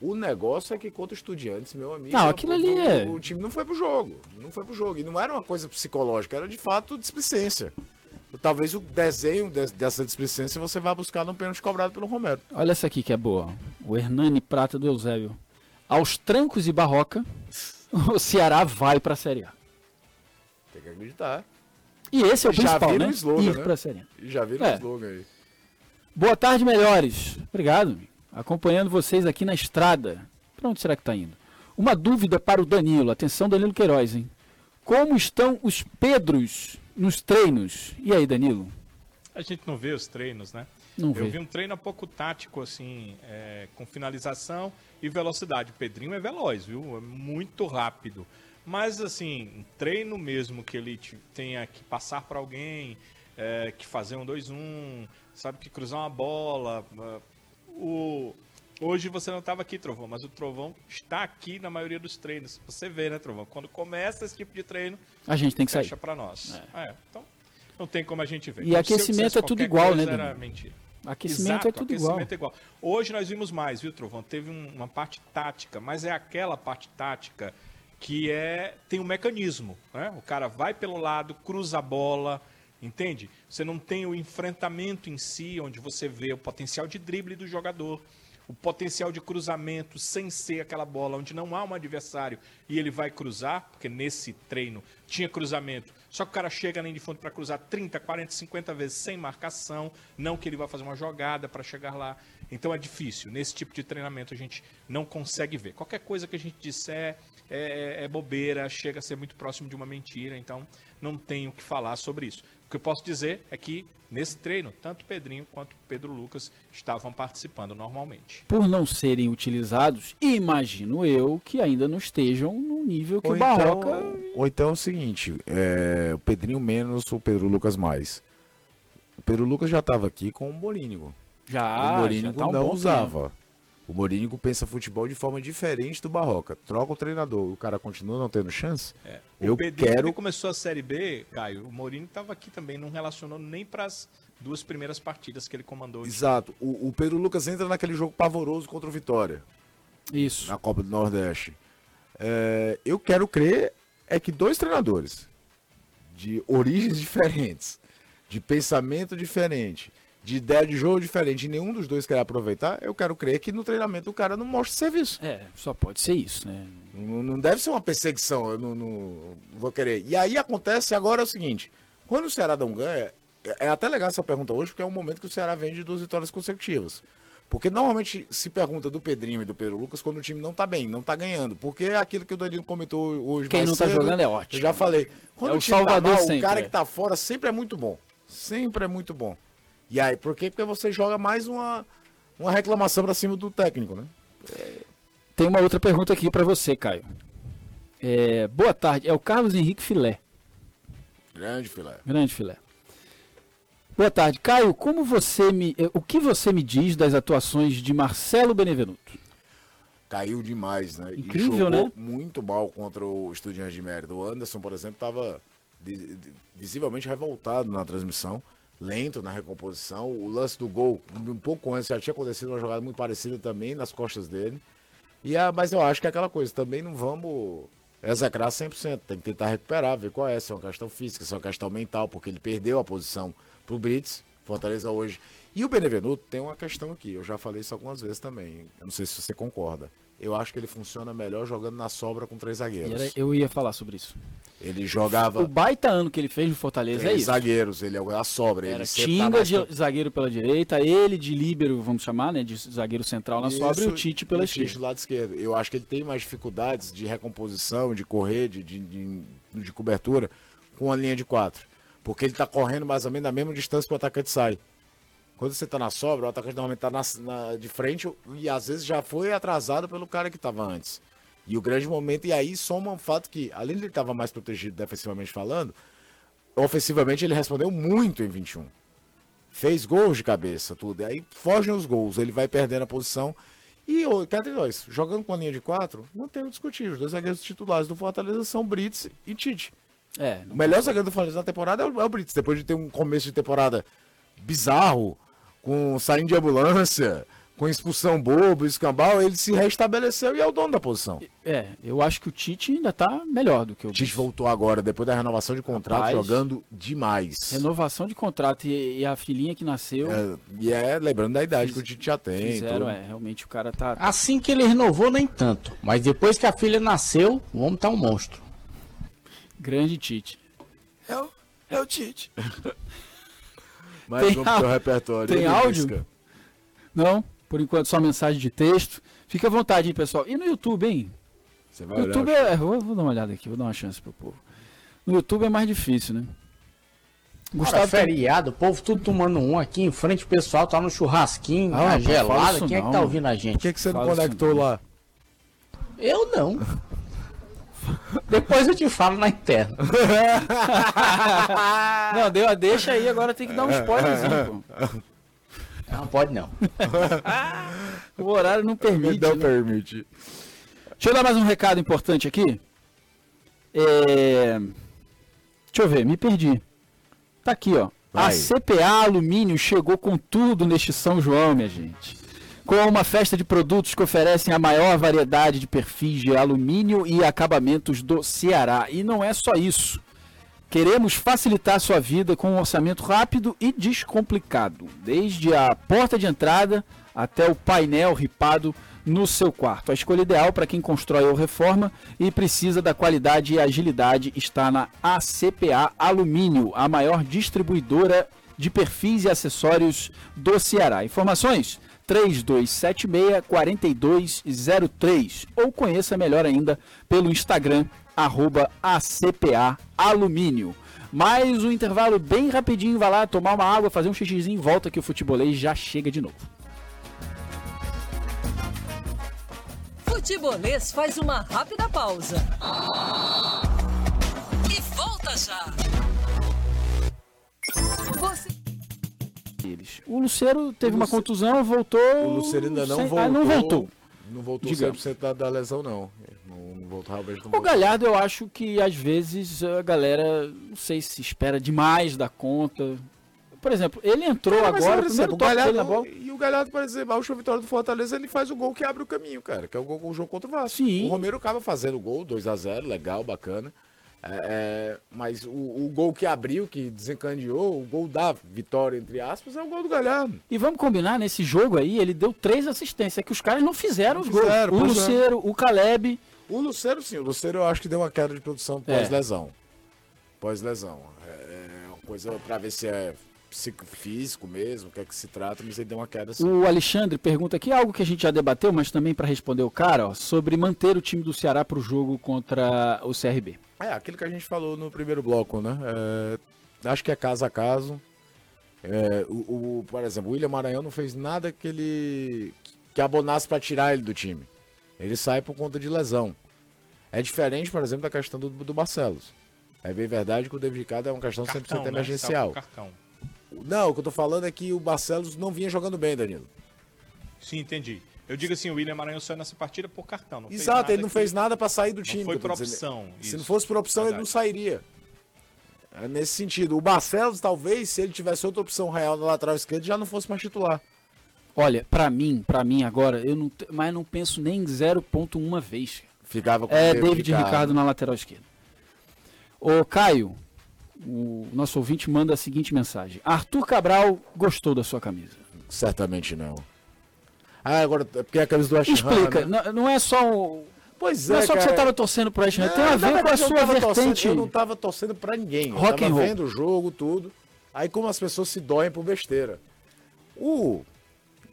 F: O negócio é que contra estudiantes, meu amigo.
B: Não, aquilo ali é.
F: O time não foi pro jogo. Não foi pro jogo. E não era uma coisa psicológica, era de fato displicência talvez o desenho dessa displicência você vá buscar no pênalti cobrado pelo Romero.
B: Olha essa aqui que é boa. O Hernani Prata do Eusébio. Aos trancos e barroca, o Ceará vai para a Série A.
F: Tem que acreditar.
B: E esse é o
F: já
B: principal, né?
F: Slogan,
B: Ir
F: né?
B: para a Série A.
F: Já viram é. o slogan aí.
B: Boa tarde, melhores. Obrigado. Acompanhando vocês aqui na estrada. Para onde será que está indo? Uma dúvida para o Danilo. Atenção, Danilo Queiroz, hein? Como estão os Pedros nos treinos. E aí, Danilo?
E: A gente não vê os treinos, né?
B: Não
E: Eu
B: vê.
E: vi um treino um pouco tático, assim, é, com finalização e velocidade. O Pedrinho é veloz, viu? É muito rápido. Mas, assim, um treino mesmo que ele tenha que passar para alguém, é, que fazer um 2-1, sabe, que cruzar uma bola. O, Hoje você não estava aqui, Trovão, mas o Trovão está aqui na maioria dos treinos. Você vê, né, Trovão? Quando começa esse tipo de treino,
B: a gente tem que
E: fecha
B: sair.
E: para nós. É. É, então, não tem como a gente ver.
B: E então, aquecimento é tudo igual, né, era
E: mentira.
B: Aquecimento é Exato, é tudo
E: aquecimento
B: igual.
E: É igual. Hoje nós vimos mais, viu, Trovão? Teve um, uma parte tática, mas é aquela parte tática que é tem um mecanismo, né? O cara vai pelo lado, cruza a bola, entende? Você não tem o enfrentamento em si, onde você vê o potencial de drible do jogador o potencial de cruzamento sem ser aquela bola onde não há um adversário e ele vai cruzar, porque nesse treino tinha cruzamento. Só que o cara chega linha de fundo para cruzar 30, 40, 50 vezes sem marcação. Não que ele vai fazer uma jogada para chegar lá. Então é difícil. Nesse tipo de treinamento a gente não consegue ver. Qualquer coisa que a gente disser é, é bobeira, chega a ser muito próximo de uma mentira. Então não tenho o que falar sobre isso. O que eu posso dizer é que nesse treino, tanto Pedrinho quanto Pedro Lucas estavam participando normalmente.
B: Por não serem utilizados, imagino eu que ainda não estejam no nível que
F: Ou
B: o Barroca.
F: então, ou então é o seguinte, é, o Pedrinho menos, o Pedro Lucas mais. O Pedro Lucas já estava aqui com o Morínigo.
B: Já,
F: o Morínigo
B: já tá um
F: não usava. O Morínigo pensa futebol de forma diferente do Barroca. Troca o treinador, o cara continua não tendo chance.
E: É. O
F: Eu
E: quando
F: quero
E: começou a Série B, Caio, o Mourinho estava aqui também, não relacionou nem para as duas primeiras partidas que ele comandou.
F: Exato. O, o Pedro Lucas entra naquele jogo pavoroso contra o Vitória,
B: Isso.
F: na Copa do Nordeste. É, eu quero crer é que dois treinadores de origens diferentes, de pensamento diferente, de ideia de jogo diferente, e nenhum dos dois quer aproveitar, eu quero crer que no treinamento o cara não mostra serviço.
B: É, só pode ser isso, né?
F: Não, não deve ser uma perseguição, eu não, não vou querer. E aí acontece agora é o seguinte: quando o Ceará não ganha, é- é até legal essa pergunta hoje, porque é um momento que o Ceará vem de duas vitórias consecutivas. Porque normalmente se pergunta do Pedrinho e do Pedro Lucas quando o time não tá bem, não tá ganhando. Porque é aquilo que o Danilo comentou hoje
B: Quem não tá
F: cedo,
B: jogando é ótimo.
F: Eu já falei. Quando
B: É
F: o,
B: o
F: time
B: salvador
F: tá mal,
B: sempre,
F: o cara
B: é.
F: que tá fora sempre é muito bom. Sempre é muito bom. E aí, por quê? Porque você joga mais uma, uma reclamação pra cima do técnico, né?
B: Tem uma outra pergunta aqui pra você, Caio. É, boa tarde, é o Carlos Henrique Filé.
F: Grande filé.
B: Grande filé. Boa tarde, Caio. Como você me, eh, o que você me diz das atuações de Marcelo Benevenuto?
F: caiu demais, né?
B: Incrível,
F: e jogou
B: né?
F: muito mal contra o Estudiantes de Mérida. O Anderson, por exemplo, estava visivelmente revoltado na transmissão, lento na recomposição. O lance do gol, um pouco antes, já tinha acontecido uma jogada muito parecida também nas costas dele. E a, mas eu acho que é aquela coisa, também não vamos execrar 100%, tem que tentar recuperar, ver qual é, se é uma questão física, se é uma questão mental, porque ele perdeu a posição pro Brits, Fortaleza hoje. E o Benevenuto tem uma questão aqui, eu já falei isso algumas vezes também, eu não sei se você concorda. Eu acho que ele funciona melhor jogando na sobra com três zagueiros.
B: era- eu ia falar sobre isso.
F: Ele
B: O
F: jogava
B: baita ano que ele fez no Fortaleza é
F: três
B: isso.
F: zagueiros, ele é a sobra.
B: Era
F: ele
B: Tinga de zagueiro pela direita, ele de líbero, vamos chamar, né, de zagueiro central na sobra e o
F: Isso,
B: Tite pela
F: o Tite
B: esquerda.
F: do lado esquerdo. Eu acho que ele tem mais dificuldades de recomposição, de correr, de, de, de, de cobertura com a linha de quatro. Porque ele tá correndo mais ou menos na mesma distância que o atacante sai. Quando você tá na sobra, o atacante normalmente tá na, na- de frente e às vezes já foi atrasado pelo cara que tava antes. E o grande momento, e aí soma o fato que, além de ele estava mais protegido defensivamente falando, ofensivamente ele respondeu muito em 21 fez gols de cabeça, tudo. E aí fogem os gols, ele vai perdendo a posição. E o nós, jogando com a linha de quatro, não tem o discutir. Os dois zagueiros titulares do Fortaleza são Brits e Tite.
B: É,
F: O melhor zagueiro do Fortaleza na temporada é o, é o Brits, depois de ter um começo de temporada bizarro, com saindo de ambulância, com expulsão bobo, escambau, ele se restabeleceu e é o dono da posição.
B: é, eu acho que o Tite ainda tá melhor do que o
F: O Tite voltou agora, depois da renovação de contrato,
B: Rapaz.
F: jogando demais.
B: Renovação de contrato e, e a filhinha que nasceu,
F: É, e é lembrando da idade que o Tite já tem.
B: fizeram, é, realmente o cara tá...
D: Assim que ele renovou, nem tanto. Mas depois que a filha nasceu, o homem tá um monstro.
B: Grande Tite.
F: É o, é o Tite. Mais
B: Tem
F: um pro seu repertório.
B: tem áudio?
F: risca.
B: Não, por enquanto só mensagem de texto. Fica à vontade, hein, pessoal. E no YouTube, hein?
F: Você vai
B: No
F: olhar.
B: YouTube é. Vou, vou dar uma olhada aqui, vou dar uma chance pro povo. No YouTube é mais difícil, né?
D: Gustavo
B: tem-
D: feriado, o povo tudo tomando um aqui em frente, o pessoal tá no churrasquinho,
B: Ah,
D: na gelada. Quem é que
B: não.
D: tá ouvindo a
F: Por
D: gente?
F: que, que você não conectou
B: não.
F: lá?
D: Eu não. Depois eu te falo na interna.
B: Não, deu a deixa aí, agora tem que dar um spoilerzinho, pô.
D: Não, pode não.
B: O horário não permite.
F: Não
B: né?
F: permite.
B: Deixa eu dar mais um recado importante aqui. É... Deixa eu ver, me perdi. Tá aqui, ó. A
F: Vai.
B: CPA Alumínio chegou com tudo neste São João, minha gente. Com uma festa de produtos que oferecem a maior variedade de perfis de alumínio e acabamentos do Ceará. E não é só isso. Queremos facilitar sua vida com um orçamento rápido e descomplicado, desde a porta de entrada até o painel ripado no seu quarto. A escolha ideal para quem constrói ou reforma e precisa da qualidade e agilidade está na ACPA Alumínio, a maior distribuidora de perfis e acessórios do Ceará. Informações 3276-4203 ou conheça melhor ainda pelo Instagram arroba ACPA Alumínio. Mais um intervalo bem rapidinho, vai lá tomar uma água, fazer um xixizinho, volta que o futebolês já chega de novo.
A: Futebolês faz uma rápida pausa. E volta já. Você...
B: Eles. O Luceiro teve
F: O
B: uma
F: Luce-
B: contusão, voltou.
F: O Luciano ainda não
B: sem-
F: voltou.
B: Ah, não voltou.
F: Não voltou
B: Digamos.
F: 100% da, da lesão, não. Não, não voltou, não
B: O
F: voltou.
B: Galhardo, eu acho que às vezes a galera, não sei se espera demais da conta. Por exemplo, ele entrou
F: mas,
B: agora,
F: exemplo, o Galhardo,
B: na bola.
F: E o Galhardo, por exemplo, a última vitória do Fortaleza, ele faz o gol que abre o caminho, cara. Que é o, gol, o jogo contra o Vasco.
B: Sim.
F: O Romero acaba fazendo o gol, 2x0, legal, bacana. É, é, mas o, o gol que abriu, que desencadeou, o gol da vitória, entre aspas, é o gol do Galhardo.
B: E vamos combinar, nesse jogo aí, ele deu três assistências, que os caras não fizeram os
F: Não
B: gols.
F: fizeram,
B: O
F: pois é.
B: Luceiro, o Caleb.
F: O Luceiro, sim. O Luceiro eu acho que deu uma queda de produção
B: É.
F: pós-lesão. Pós-lesão. É, é uma coisa pra ver se é psicofísico mesmo, o que é que se trata, mas ele deu uma queda sim.
B: O Alexandre pergunta aqui algo que a gente já debateu, mas também para responder o cara, ó, sobre manter o time do Ceará para o jogo contra o CRB.
F: É, aquilo que a gente falou no primeiro bloco, né? É, acho que é caso a caso. É, o, o- por exemplo, o William Maranhão não fez nada que ele que abonasse para tirar ele do time. Ele sai por conta de lesão. É diferente, por exemplo, da questão do, do Barcelos. É bem verdade que o David Ricardo é uma questão 100%
E: Cartão, né?
F: emergencial.
E: Cartão.
F: Não, o que eu tô falando é que o Barcelos não vinha jogando bem, Danilo.
E: Sim, entendi. Eu digo assim, o William Maranhão saiu nessa partida por cartão. Não fez
F: Exato,
E: nada
F: ele não
E: que-
F: fez nada para sair do time.
E: foi
F: eu tô
E: por opção,
F: Se
E: isso.
F: não fosse por opção, ele não
E: Verdade.
F: sairia. É nesse sentido. O Barcelos, talvez, se ele tivesse outra opção real na lateral esquerda, já não fosse mais titular.
B: Olha, para mim, para mim agora, eu não, mas não penso nem em 0.1 vez.
F: Ficava com
B: É
F: o
B: David Ricardo. na lateral esquerda. Ô Caio, o nosso ouvinte manda a seguinte mensagem: Arthur Cabral gostou da sua camisa.
F: Certamente não. Ah, agora, é porque é a camisa do West Ham,
B: Explica,
F: né?
B: não, não é só o,
F: Pois
B: não
F: é,
B: é só que
F: cara.
B: você estava torcendo pro West Ham, tem a ver com a sua
F: tava torcendo-
B: vertente.
F: eu não tava torcendo pra ninguém. Eu
B: Rock
F: tava
B: and roll.
F: vendo o jogo, tudo. Aí como as pessoas se doem por besteira. O...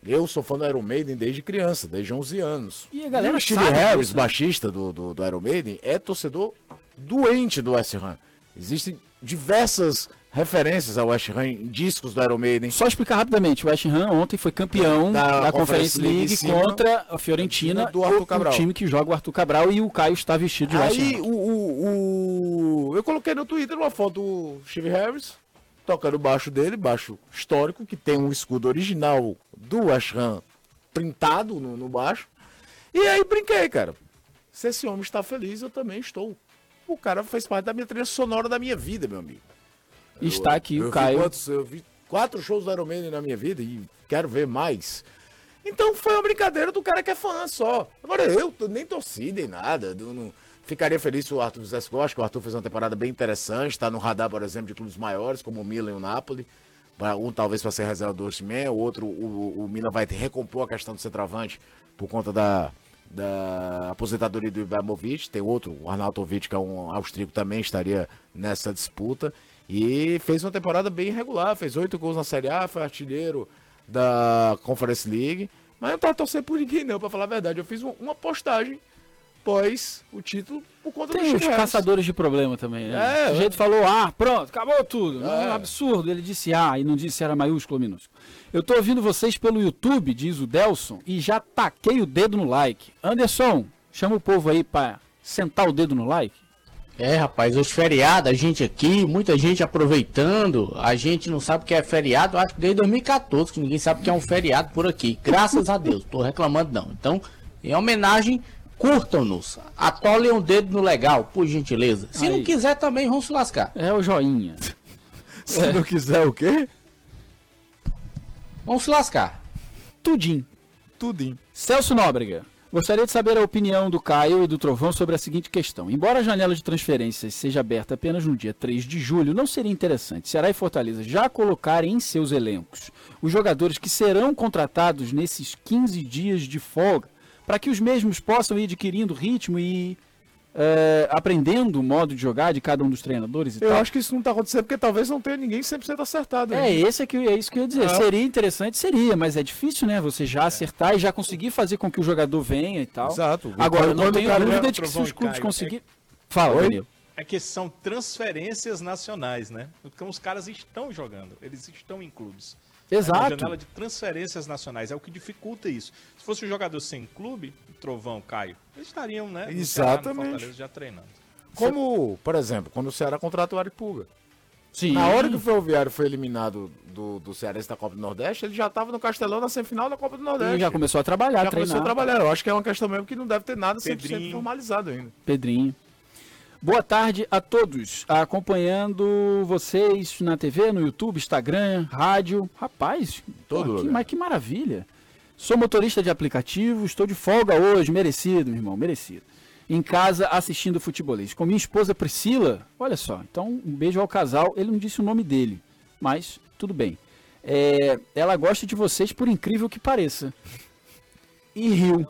F: Eu sou fã do Iron Maiden desde criança, desde 11 anos.
B: E a galera
F: o Steve Harris,
B: né?
F: baixista do, do, do Iron Maiden, é torcedor doente do West Ham. Existem diversas referências ao West Ham em discos do Iron Maiden.
B: Só explicar rapidamente, o West Ham ontem foi campeão
F: Da
B: da,
F: Conference League
B: contra a Fiorentina,
F: do Arthur Cabral.
B: o time que joga o Arthur Cabral e o Caio está vestido de West
F: Aí
B: Ham.
F: o, o, o- eu coloquei no Twitter uma foto do Steve Harris tocando o baixo dele, baixo histórico, que tem um escudo original do West Ham printado no, no baixo. E aí brinquei, cara. Se esse homem está feliz, eu também estou. O cara fez parte da minha trilha sonora da minha vida, meu amigo.
B: Está aqui
F: eu
B: o
F: vi
B: Caio.
F: quantos- eu vi quatro shows do Iron na minha vida e quero ver mais. Então foi uma brincadeira do cara que é fã só. Agora eu nem torci nem nada. eu não- ficaria feliz se o Arthur fizesse gol. Acho que o Arthur fez uma temporada bem interessante. Está no radar, por exemplo, de clubes maiores, como o Milan e o Napoli. Um talvez para ser reserva do Osimhen, o outro, o, o Milan vai recompor a questão do centroavante por conta da, da aposentadoria do Ibrahimovic. Tem outro, o Arnautovic, que é um austríaco, também estaria nessa disputa. E fez uma temporada bem irregular, fez oito gols na Série A, foi artilheiro da Conference League. Mas eu não tava torcendo por ninguém, não, pra falar a verdade. Eu fiz um- uma postagem pós o título por conta do
B: Tem os caçadores de problema também, né?
F: É,
B: o sujeito falou ah, pronto, acabou tudo.
F: É.
B: um absurdo. Ele disse ah e não disse se era maiúsculo ou minúsculo. Eu tô ouvindo vocês pelo YouTube, diz o Delson, e já taquei o dedo no like. Anderson, chama o povo aí pra sentar o dedo no like.
D: É, rapaz, os feriados, a gente aqui, muita gente aproveitando, a gente não sabe o que é feriado, acho que desde 2014, que ninguém sabe o que é um feriado por aqui. Graças a Deus, tô reclamando não. Então, em homenagem, curtam-nos, atolem o dedo no legal, por gentileza. Se não
B: Aí.
D: quiser também, vão se lascar.
B: É o joinha.
F: Se não quiser o quê?
D: Vão se lascar.
B: Tudim.
F: Tudinho.
B: Celso Nóbrega. Gostaria de saber a opinião do Caio e do Trovão sobre a seguinte questão. Embora a janela de transferências seja aberta apenas no dia 3 de julho, não seria interessante Ceará e Fortaleza já colocarem em seus elencos os jogadores que serão contratados nesses 15 dias de folga para que os mesmos possam ir adquirindo ritmo e é, aprendendo o modo de jogar de cada um dos treinadores e
F: Eu
B: tal.
F: acho que isso não tá acontecendo porque talvez não tenha ninguém 100% acertado.
B: É, esse é, que, é isso que eu ia dizer.
F: É.
B: Seria interessante, seria, mas é difícil, né? Você já acertar e já conseguir fazer com que o jogador venha e tal.
F: Exato.
B: Agora, eu não
F: o
B: tenho dúvida de que se os clubes conseguirem. Fala,
F: Oi?
B: Danilo.
E: É que são transferências nacionais, né? Porque os caras estão jogando, eles estão em clubes. É uma
B: Exato.
E: janela de transferências nacionais, é o que dificulta isso. Se fosse um jogador sem clube, Trovão, Caio, eles estariam, né? no Ceará, no
F: Exatamente.
E: Fortaleza, já treinando.
F: Como, por exemplo, quando o Ceará contrata o Ari Puga.
B: Sim.
F: Na hora que o Ferroviário foi eliminado do, do Cearense da Copa do Nordeste, ele já estava no Castelão na semifinal da Copa do Nordeste.
B: Ele já começou a trabalhar,
F: Já
B: treinar.
F: começou a trabalhar. Eu acho que é uma questão mesmo que não deve ter nada 100%
E: Pedrinho.
F: formalizado ainda.
B: Pedrinho. Boa tarde a todos. Acompanhando vocês na TV, no YouTube, Instagram, rádio. Rapaz,
F: Todo
B: pô, que, mas que maravilha. Sou motorista de aplicativo, estou de folga hoje, merecido, meu irmão, merecido. Em casa assistindo futebolês. Com minha esposa Priscila, olha só, então um beijo ao casal. Ele não disse o nome dele, mas tudo bem. É, ela gosta de vocês por incrível que pareça. E riu.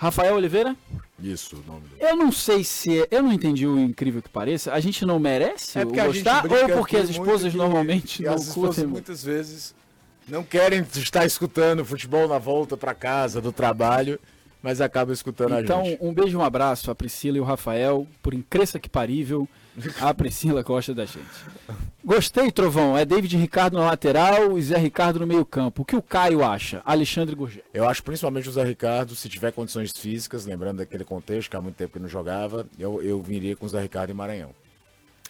B: Rafael Oliveira?
F: Isso, o nome dele.
B: Eu não sei se. é- Eu não entendi o incrível que pareça. A gente não merece
F: É porque a gente
B: gostar? Ou porque as esposas normalmente
F: que
B: não
F: as esposas
B: curtem.
F: muitas vezes não querem estar escutando futebol na volta para casa, do trabalho, mas acabam escutando a
B: Então,
F: gente.
B: um beijo e um abraço a Priscila e o Rafael. Por incresça que parível, a Priscila gosta da gente. Gostei, Trovão. É David Ricardo na lateral e Zé Ricardo no meio-campo. O que o Caio acha? Alexandre Gurgel.
F: Eu acho principalmente o Zé Ricardo, se tiver condições físicas, lembrando daquele contexto que há muito tempo que não jogava, eu, eu viria com o Zé Ricardo em Maranhão.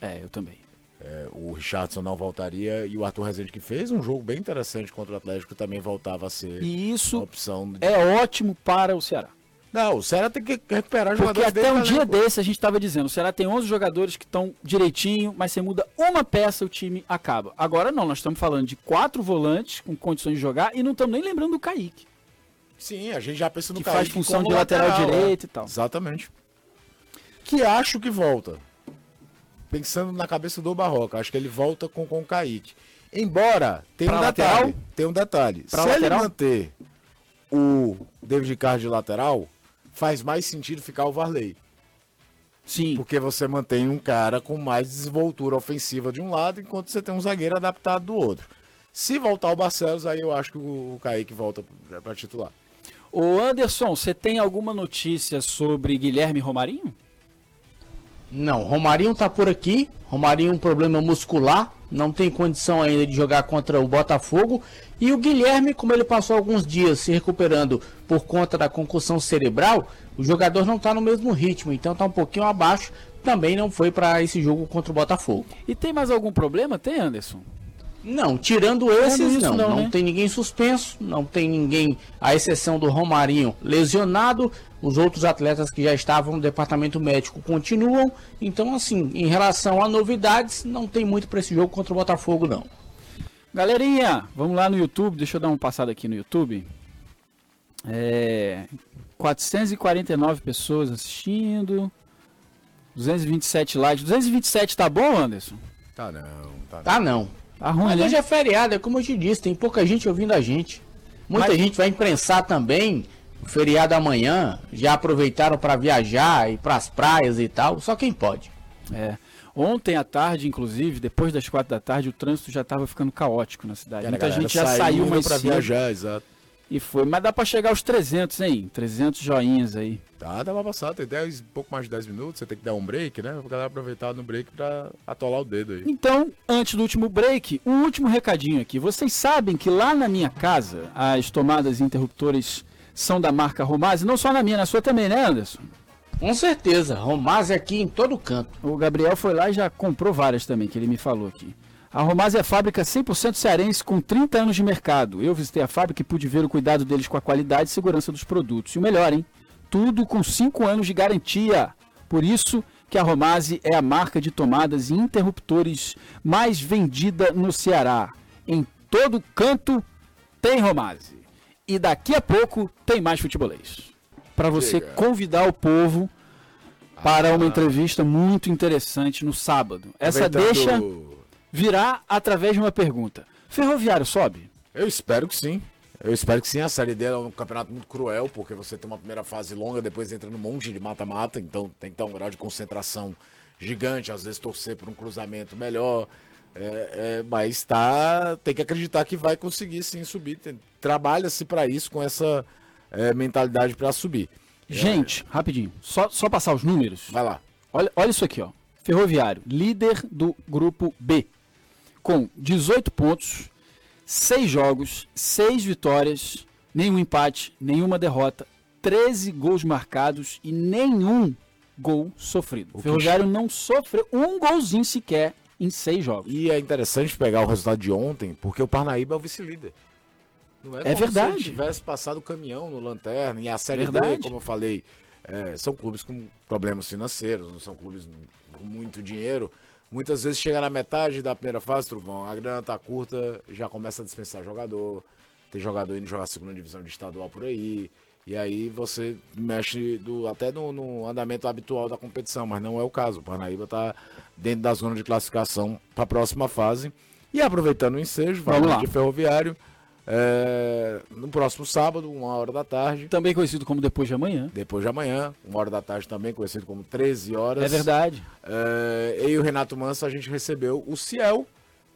B: É, eu também.
F: É, o Richardson não voltaria e o Arthur Rezende, que fez um jogo bem interessante contra o Atlético, também voltava a ser
B: E
F: uma
B: isso
F: opção. De...
B: é ótimo para o Ceará.
F: Não, o Ceará tem que recuperar
B: Porque
F: jogadores
B: até
F: dele
B: um dia
F: elenco.
B: desse a gente estava dizendo, o Ceará tem 11 jogadores que estão direitinho, mas você muda uma peça, o time acaba. Agora não, nós estamos falando de quatro volantes com condições de jogar e não estamos nem lembrando do Kaique.
F: Sim, a gente já pensa no
B: Que
F: Kaique
B: faz função de lateral direito
F: é.
B: e tal.
F: Exatamente. Que acho que volta. Pensando na cabeça do Barroca, acho que ele volta com, com o Kaique. Embora, tem
B: Pra
F: um
B: lateral?
F: detalhe. Tem um detalhe.
B: Pra
F: Se
B: lateral?
F: ele manter o David Carlos de lateral, faz mais sentido ficar o Varley.
B: Sim.
F: Porque você mantém um cara com mais desenvoltura ofensiva de um lado, enquanto você tem um zagueiro adaptado do outro. Se voltar o Barcelos, aí eu acho que o, o Kaique volta para titular.
B: Ô Anderson, você tem alguma notícia sobre Guilherme Romarinho?
D: Não, Romarinho tá por aqui. Romarinho um problema muscular, não tem condição ainda de jogar contra o Botafogo. E o Guilherme, como ele passou alguns dias se recuperando por conta da concussão cerebral, o jogador não tá no mesmo ritmo, então tá um pouquinho abaixo. Também não foi para esse jogo contra o Botafogo.
B: E tem mais algum problema? Tem, Anderson?
D: Não, tirando esses,
B: isso
D: não.
B: não,
D: Não,
B: né?
D: tem ninguém suspenso, não tem ninguém, à exceção do Romarinho, lesionado. Os outros atletas que já estavam no departamento médico continuam. Então, assim, em relação a novidades, não tem muito para esse jogo contra o Botafogo, não.
B: Galerinha, vamos lá no YouTube, deixa eu dar uma passada aqui no YouTube. É, 449 pessoas assistindo. 227 likes. 227 tá bom, Anderson?
F: Tá não, tá não.
D: Tá, não.
B: Tá ruim,
D: Mas
B: né?
D: hoje é feriado, é como eu te disse, tem pouca gente ouvindo a gente. Muita
B: Mas-
D: gente vai imprensar também o feriado amanhã. Já aproveitaram para viajar e para as praias e tal. Só quem pode.
B: É. Ontem à tarde, inclusive, depois das quatro da tarde, o trânsito já estava ficando caótico na cidade.
F: Cara, a
B: Muita
F: galera
B: gente já saiu mais
F: para viajar, exato.
B: E foi. Mas dá pra chegar aos 300, hein? 300 joinhas aí.
F: Tá, dá pra passar, tem 10, pouco mais de 10 minutos, você tem que dar um break, né? Pra galera aproveitar no break pra atolar o dedo aí.
B: Então, antes do último break, um último recadinho aqui. Vocês sabem que lá na minha casa, as tomadas e interruptores são da marca Romase, não só na minha, na sua também, né, Anderson?
D: Com certeza, Romaz é aqui em todo canto.
B: O Gabriel foi lá e já comprou várias também, que ele me falou aqui. A Romaz é fábrica 100% cearense com 30 anos de mercado. Eu visitei a fábrica e pude ver o cuidado deles com a qualidade e segurança dos produtos. E o melhor, hein? Tudo com 5 anos de garantia. Por isso que a Romase é a marca de tomadas e interruptores mais vendida no Ceará. Em todo canto tem Romase. E daqui a pouco tem mais futebolês. Para você
F: Chega.
B: convidar o povo para uma entrevista muito interessante no sábado. Essa deixa virá através de uma pergunta. Ferroviário sobe?
F: Eu espero que sim. Eu espero que sim. A Série D é um campeonato muito cruel, porque você tem uma primeira fase longa, depois entra num monte de mata-mata, então tem que ter um grau de concentração gigante, às vezes torcer por um cruzamento melhor. É, é, mas tá, tem que acreditar que vai conseguir sim subir. Trabalha-se para isso, com essa é, mentalidade para subir.
B: Gente, rapidinho, só, só passar os números.
F: Vai lá.
B: Olha, olha isso aqui, ó. Ferroviário, líder do grupo B, com 18 pontos, 6 jogos, 6 vitórias, nenhum empate, nenhuma derrota, 13 gols marcados e nenhum gol sofrido. O Ferroviário não sofreu um golzinho sequer em 6 jogos.
F: E é interessante pegar o resultado de ontem, porque o Parnaíba é o vice-líder. Não
B: É
F: como
B: verdade.
F: Se tivesse passado o caminhão no Lanterna e a Série
B: Verdade.
F: D, como eu falei, é, são clubes com problemas financeiros, não são clubes com muito dinheiro. Muitas vezes chega na metade da primeira fase, Truvão, a grana tá curta, já começa a dispensar jogador. Tem jogador indo jogar segunda divisão de estadual por aí. E aí você mexe do, até no, no andamento habitual da competição, mas não é o caso. O Parnaíba está dentro da zona de classificação para a próxima fase. E aproveitando o ensejo,
B: Vamos lá.
F: de ferroviário, é, no próximo sábado, uma hora da tarde,
B: Também conhecido como depois de amanhã.
F: depois de amanhã, uma hora da tarde também, conhecido como 13 horas.
B: É verdade.
F: É, eu e o Renato Manso, a gente recebeu o Ciel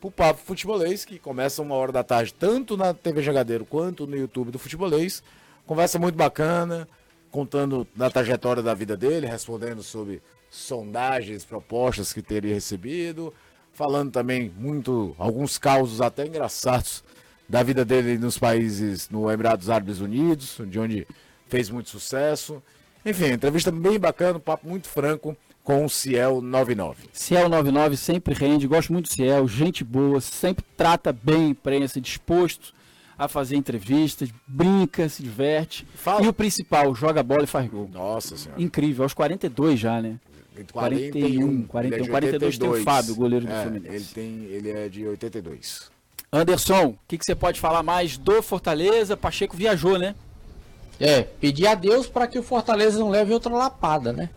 F: pro Papo Futebolês, que começa uma hora da tarde, tanto na TV Jogadeiro quanto no YouTube do Futebolês. Conversa muito bacana, contando da trajetória da vida dele, respondendo sobre sondagens, propostas que teria recebido, falando também muito, alguns causos até engraçados da vida dele nos países, no Emirados Árabes Unidos, de onde fez muito sucesso. Enfim, entrevista bem bacana, um papo muito franco com o Ciel 99.
B: Ciel 99 sempre rende, gosto muito do Ciel, gente boa, sempre trata bem a imprensa, disposto a fazer entrevistas, brinca, se diverte.
F: Fala.
B: E o principal, joga bola e faz gol.
F: Nossa senhora.
B: Incrível, aos 42 já, né? 41, 41,
F: Ele é de
B: 42 tem o
F: 82.
B: Fábio, goleiro do
F: É,
B: Fluminense.
F: Ele, tem, ele é de 82.
B: Anderson, o que, que você pode falar mais do Fortaleza? Pacheco viajou, né?
D: É, pedir a Deus para que o Fortaleza não leve outra lapada, né?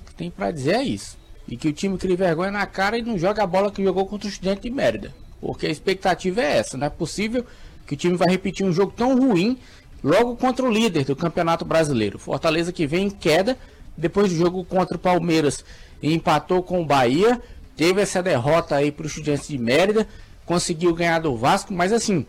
D: O que tem pra dizer é isso. E que o time crie vergonha na cara e não joga a bola que jogou contra o Estudante de Mérida. Porque a expectativa é essa. Não é possível que o time vai repetir um jogo tão ruim logo contra o líder do Campeonato Brasileiro. Fortaleza que vem em queda depois do jogo contra o Palmeiras empatou com o Bahia. Teve essa derrota aí para o Estudiantes de Mérida. Conseguiu ganhar do Vasco, mas assim,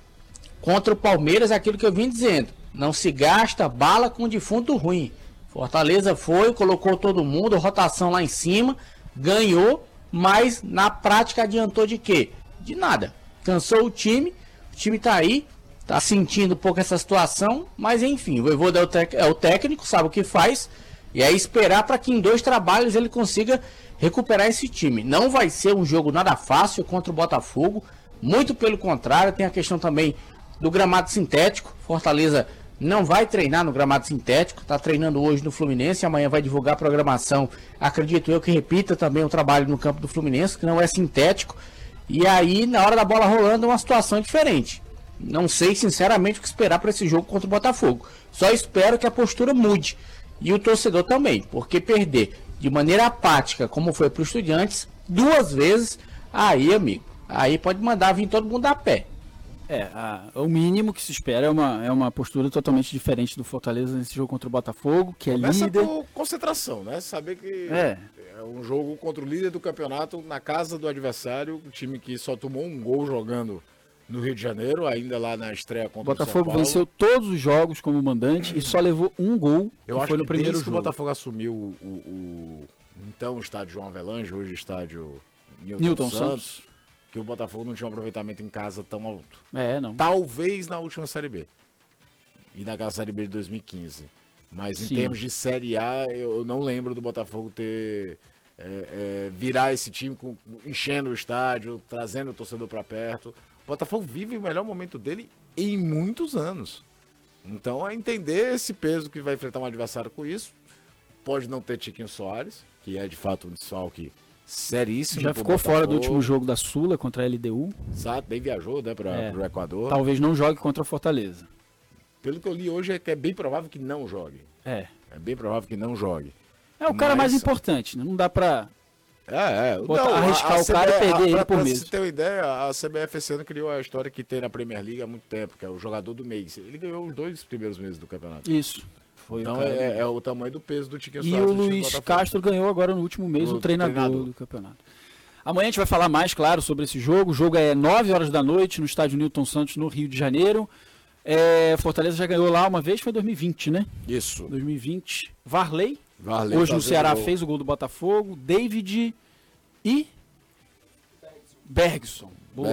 D: contra o Palmeiras, é aquilo que eu vim dizendo. Não se gasta bala com defunto ruim. Fortaleza foi, colocou todo mundo, rotação lá em cima, ganhou, mas na prática adiantou de quê? De nada. Cansou o time, o time tá aí, tá sentindo um pouco essa situação, mas enfim, o Voivoda é o, é o técnico, sabe o que faz, e é esperar para que em dois trabalhos ele consiga recuperar esse time. Não vai ser um jogo nada fácil contra o Botafogo, muito pelo contrário, tem a questão também do gramado sintético. Fortaleza não vai treinar no gramado sintético, está treinando hoje no Fluminense, amanhã vai divulgar a programação. Acredito eu que repita também o trabalho no campo do Fluminense, que não é sintético. E aí, na hora da bola rolando, é uma situação diferente. Não sei, sinceramente, o que esperar para esse jogo contra o Botafogo. Só espero que a postura mude. E o torcedor também, porque perder de maneira apática, como foi para os estudiantes, duas vezes, aí, amigo, aí pode mandar vir todo mundo a pé.
B: É, a- o mínimo que se espera é uma, é uma postura totalmente diferente do Fortaleza nesse jogo contra o Botafogo, que é
F: Começa
B: líder.
F: por concentração, né? Saber que
B: É.
F: é um jogo contra o líder do campeonato na casa do adversário, o time que só tomou um gol jogando no Rio de Janeiro, ainda lá na estreia
B: O
F: contra o São
B: Botafogo venceu todos os jogos como mandante e só levou um gol,
F: Eu
B: que
F: acho
B: foi no
F: que
B: primeiro
F: desde que o
B: jogo.
F: Botafogo assumiu o, o- o- então o estádio João Avelange, hoje o estádio Newton,
B: Newton
F: Santos,
B: Santos.
F: Que o Botafogo não tinha um aproveitamento em casa tão alto.
B: É, não.
F: Talvez na última Série B. E naquela Série B de 2015. Mas em
B: Sim.
F: termos de Série A, eu não lembro do Botafogo ter. é, é, virar esse time com- enchendo o estádio, trazendo o torcedor para perto. O Botafogo vive o melhor momento dele em muitos anos. Então é entender esse peso que vai enfrentar um adversário com isso. Pode não ter Tiquinho Soares, que é de fato um desfalque seríssimo.
B: Já ficou fora do último jogo da Sula contra a LDU.
F: Exato, nem viajou né, para
B: É.
F: o Equador.
B: Talvez não jogue contra o Fortaleza.
F: Pelo que eu li hoje é que é bem provável que não jogue.
B: É.
F: É bem provável que não jogue.
B: É o cara
F: Mas-
B: mais importante, né? Não dá pra
F: É, é.
B: Botar- arriscar o cara e perder
F: a-
B: ele
F: pra-
B: por
F: pra
B: mês.
F: você ter uma ideia, a CBF esse ano criou a história que tem na Premier League há muito tempo, que é o jogador do mês. Ele ganhou os dois primeiros meses do campeonato.
B: Isso. Foi
F: Então
B: o cara.
F: é, é o tamanho do peso do Tiquinho
B: E
F: Soares
B: o
F: time do
B: Luiz. Castro ganhou agora no último mês
F: O
B: o treinador,
F: treinador.
B: do campeonato. Amanhã a gente vai falar mais, claro, sobre esse jogo. O jogo é 9 horas da noite no estádio Newton Santos, no Rio de Janeiro. É, Fortaleza já ganhou lá uma vez, foi 2020, né?
F: Isso.
B: 2020. Varley,
F: Varley
B: hoje no
F: fazendo
B: Ceará fez o gol do Botafogo. David e Bergson. Boa,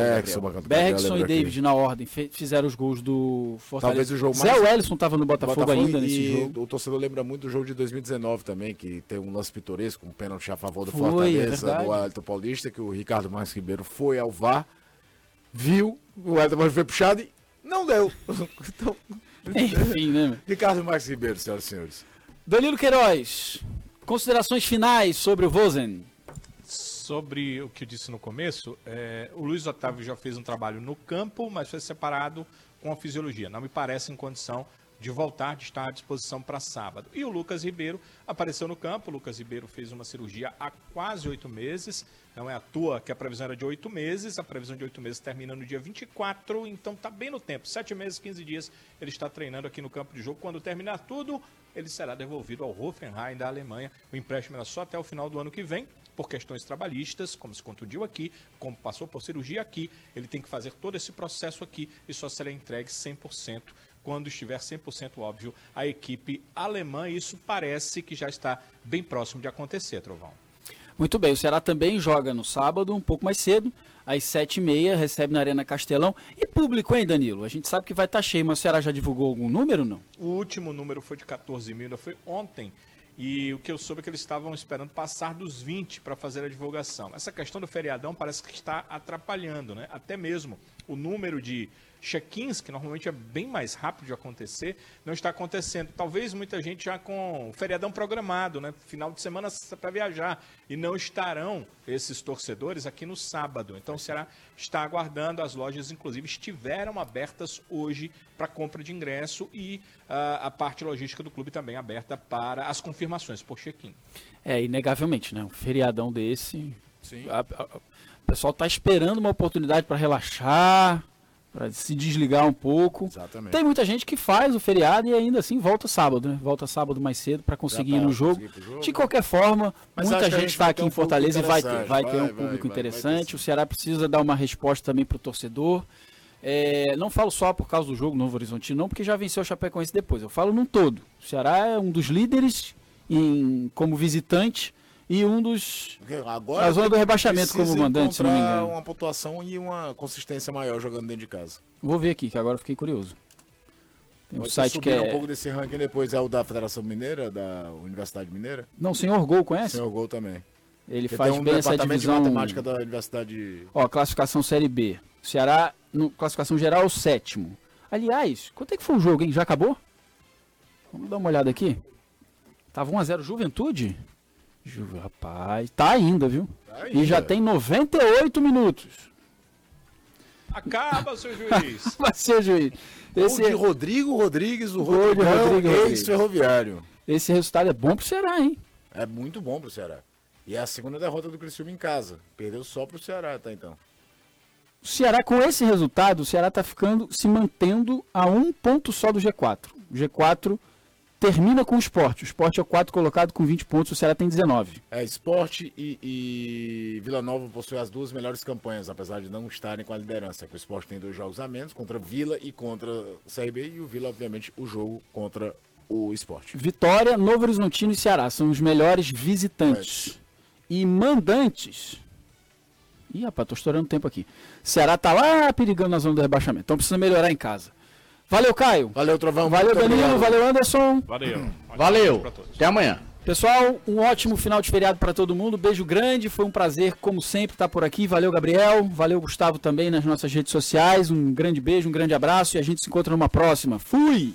F: Bergson,
B: e
F: aqui.
B: David na ordem fizeram os gols do Fortaleza.
F: Talvez o jogo
B: Zé
F: mais-
B: Wellison estava no Botafogo, ainda nesse jogo.
F: O torcedor lembra muito do jogo de 2019 também, que tem um lance pitoresco, um pênalti a favor do
B: Foi, é
F: Fortaleza,
B: verdade.
F: do Wellington Paulista, que o Ricardo Marques Ribeiro foi ao VAR, viu, o Paulista foi puxado e não deu. então,
B: Enfim, né?
F: Ricardo Marques Ribeiro, senhoras e senhores.
B: Danilo Queiroz, considerações finais sobre o Vozen.
E: Sobre o que eu disse no começo, é, o Luiz Otávio já fez um trabalho no campo, mas foi separado com a fisiologia. Não me parece em condição de voltar, de estar à disposição para sábado. E o Lucas Ribeiro apareceu no campo. O Lucas Ribeiro fez uma cirurgia há quase oito meses. Não é à toa que a previsão era de oito meses. A previsão de oito meses termina no dia 24, então está bem no tempo. Sete meses, 15 dias, ele está treinando aqui no campo de jogo. Quando terminar tudo, ele será devolvido ao Hoffenheim da Alemanha. O empréstimo era só até o final do ano que vem por questões trabalhistas, como se contundiu aqui, como passou por cirurgia aqui, ele tem que fazer todo esse processo aqui e só será entregue 100% quando estiver 100% óbvio a equipe alemã. Isso parece que já está bem próximo de acontecer, Trovão.
B: Muito bem, o Ceará também joga no sábado, um pouco mais cedo, às 7h30, recebe na Arena Castelão. E público, hein, Danilo? A gente sabe que vai estar cheio, mas o Ceará já divulgou algum número não?
E: O último número foi de 14 mil, ainda foi ontem. E o que eu soube é que eles estavam esperando passar dos 20 para fazer a divulgação. Essa questão do feriadão parece que está atrapalhando, né? Até mesmo o número de check-ins, que normalmente é bem mais rápido de acontecer, não está acontecendo. Talvez muita gente já com o feriadão programado, né? Final de semana para viajar. E não estarão esses torcedores aqui no sábado. Então o Ceará está aguardando. As lojas, inclusive, estiveram abertas hoje para compra de ingresso e ah, a parte logística do clube também aberta para as confirmações por check-in.
B: É, inegavelmente, né? Um feriadão desse.
F: Sim.
B: a- a- o pessoal tá esperando uma oportunidade para relaxar, para se desligar um pouco.
F: Exatamente.
B: Tem muita gente que faz o feriado e ainda assim volta sábado, né? Volta sábado mais cedo para conseguir ir
F: pra
B: no jogo.
F: ir pro jogo.
B: De qualquer forma,
F: Mas
B: muita gente está
F: vai
B: aqui
F: um
B: em Fortaleza e vai ter,
F: interessante.
B: vai ter
F: Vai,
B: um
F: vai,
B: público
F: vai, vai ter
B: interessante.
F: sim.
B: o Ceará precisa dar uma resposta também para o torcedor. É, não falo só por causa do jogo Novo Horizontino, não, porque já venceu o Chapecoense depois. Eu falo num todo. O Ceará é um dos líderes em, como visitante e um dos
F: Agora
B: Na zona do rebaixamento como mandante, se não me engano.
F: uma pontuação e uma consistência maior jogando dentro de casa.
B: Vou ver aqui, que agora fiquei curioso. Tem um
F: Pode
B: site que
F: subir um
B: é.
F: pouco desse ranking depois é o da Federação Mineira, da Universidade Mineira.
B: Não, Senhor Gol, conhece?
F: Senhor Gol também.
B: Ele
F: Porque
B: faz
F: um
B: bem essa divisão.
F: de matemática da Universidade.
B: Ó, classificação Série B. Ceará, no, classificação geral, o sétimo. Aliás, quanto é que foi o jogo, hein? Já acabou? Vamos dar uma olhada aqui. Tava 1x0 Juventude? Rapaz, tá ainda, viu? E já tem 98 minutos.
E: Acaba, seu juiz!
B: Vai ser juiz.
F: Esse de Rodrigo Rodrigues, o
B: Rodrigo Rodrigues.
F: ex-ferroviário.
B: esse resultado é bom pro Ceará, hein?
F: É muito bom pro Ceará. E é a segunda derrota do Criciúma em casa. Perdeu só pro Ceará até então.
B: O Ceará, com esse resultado, o Ceará tá ficando, se mantendo a um ponto só do G4. O G4 termina com o esporte. O esporte é o quarto colocado com 20 pontos, o Ceará tem 19.
F: É, Esporte e, e Vila Nova possuem as duas melhores campanhas, apesar de não estarem com a liderança. O Esporte tem dois jogos a menos, contra Vila e contra CRB, e o Vila, obviamente, o jogo contra o Esporte.
B: Vitória, Novo Horizontino e Ceará são os melhores visitantes. E mandantes. Ih, rapaz, tô estourando tempo aqui. Ceará tá lá perigando na zona do rebaixamento. Então precisa melhorar em casa. Valeu, Caio.
F: Valeu, Trovão.
B: Valeu,
F: Muito
B: Danilo.
F: obrigado.
B: Valeu, Anderson.
E: Valeu.
D: Valeu. Até amanhã.
B: Pessoal, um ótimo final de feriado para todo mundo. Beijo grande. Foi um prazer, como sempre, estar por aqui. Valeu, Gabriel. Valeu, Gustavo, também nas nossas redes sociais. Um grande beijo, um grande abraço e a gente se encontra numa próxima. Fui!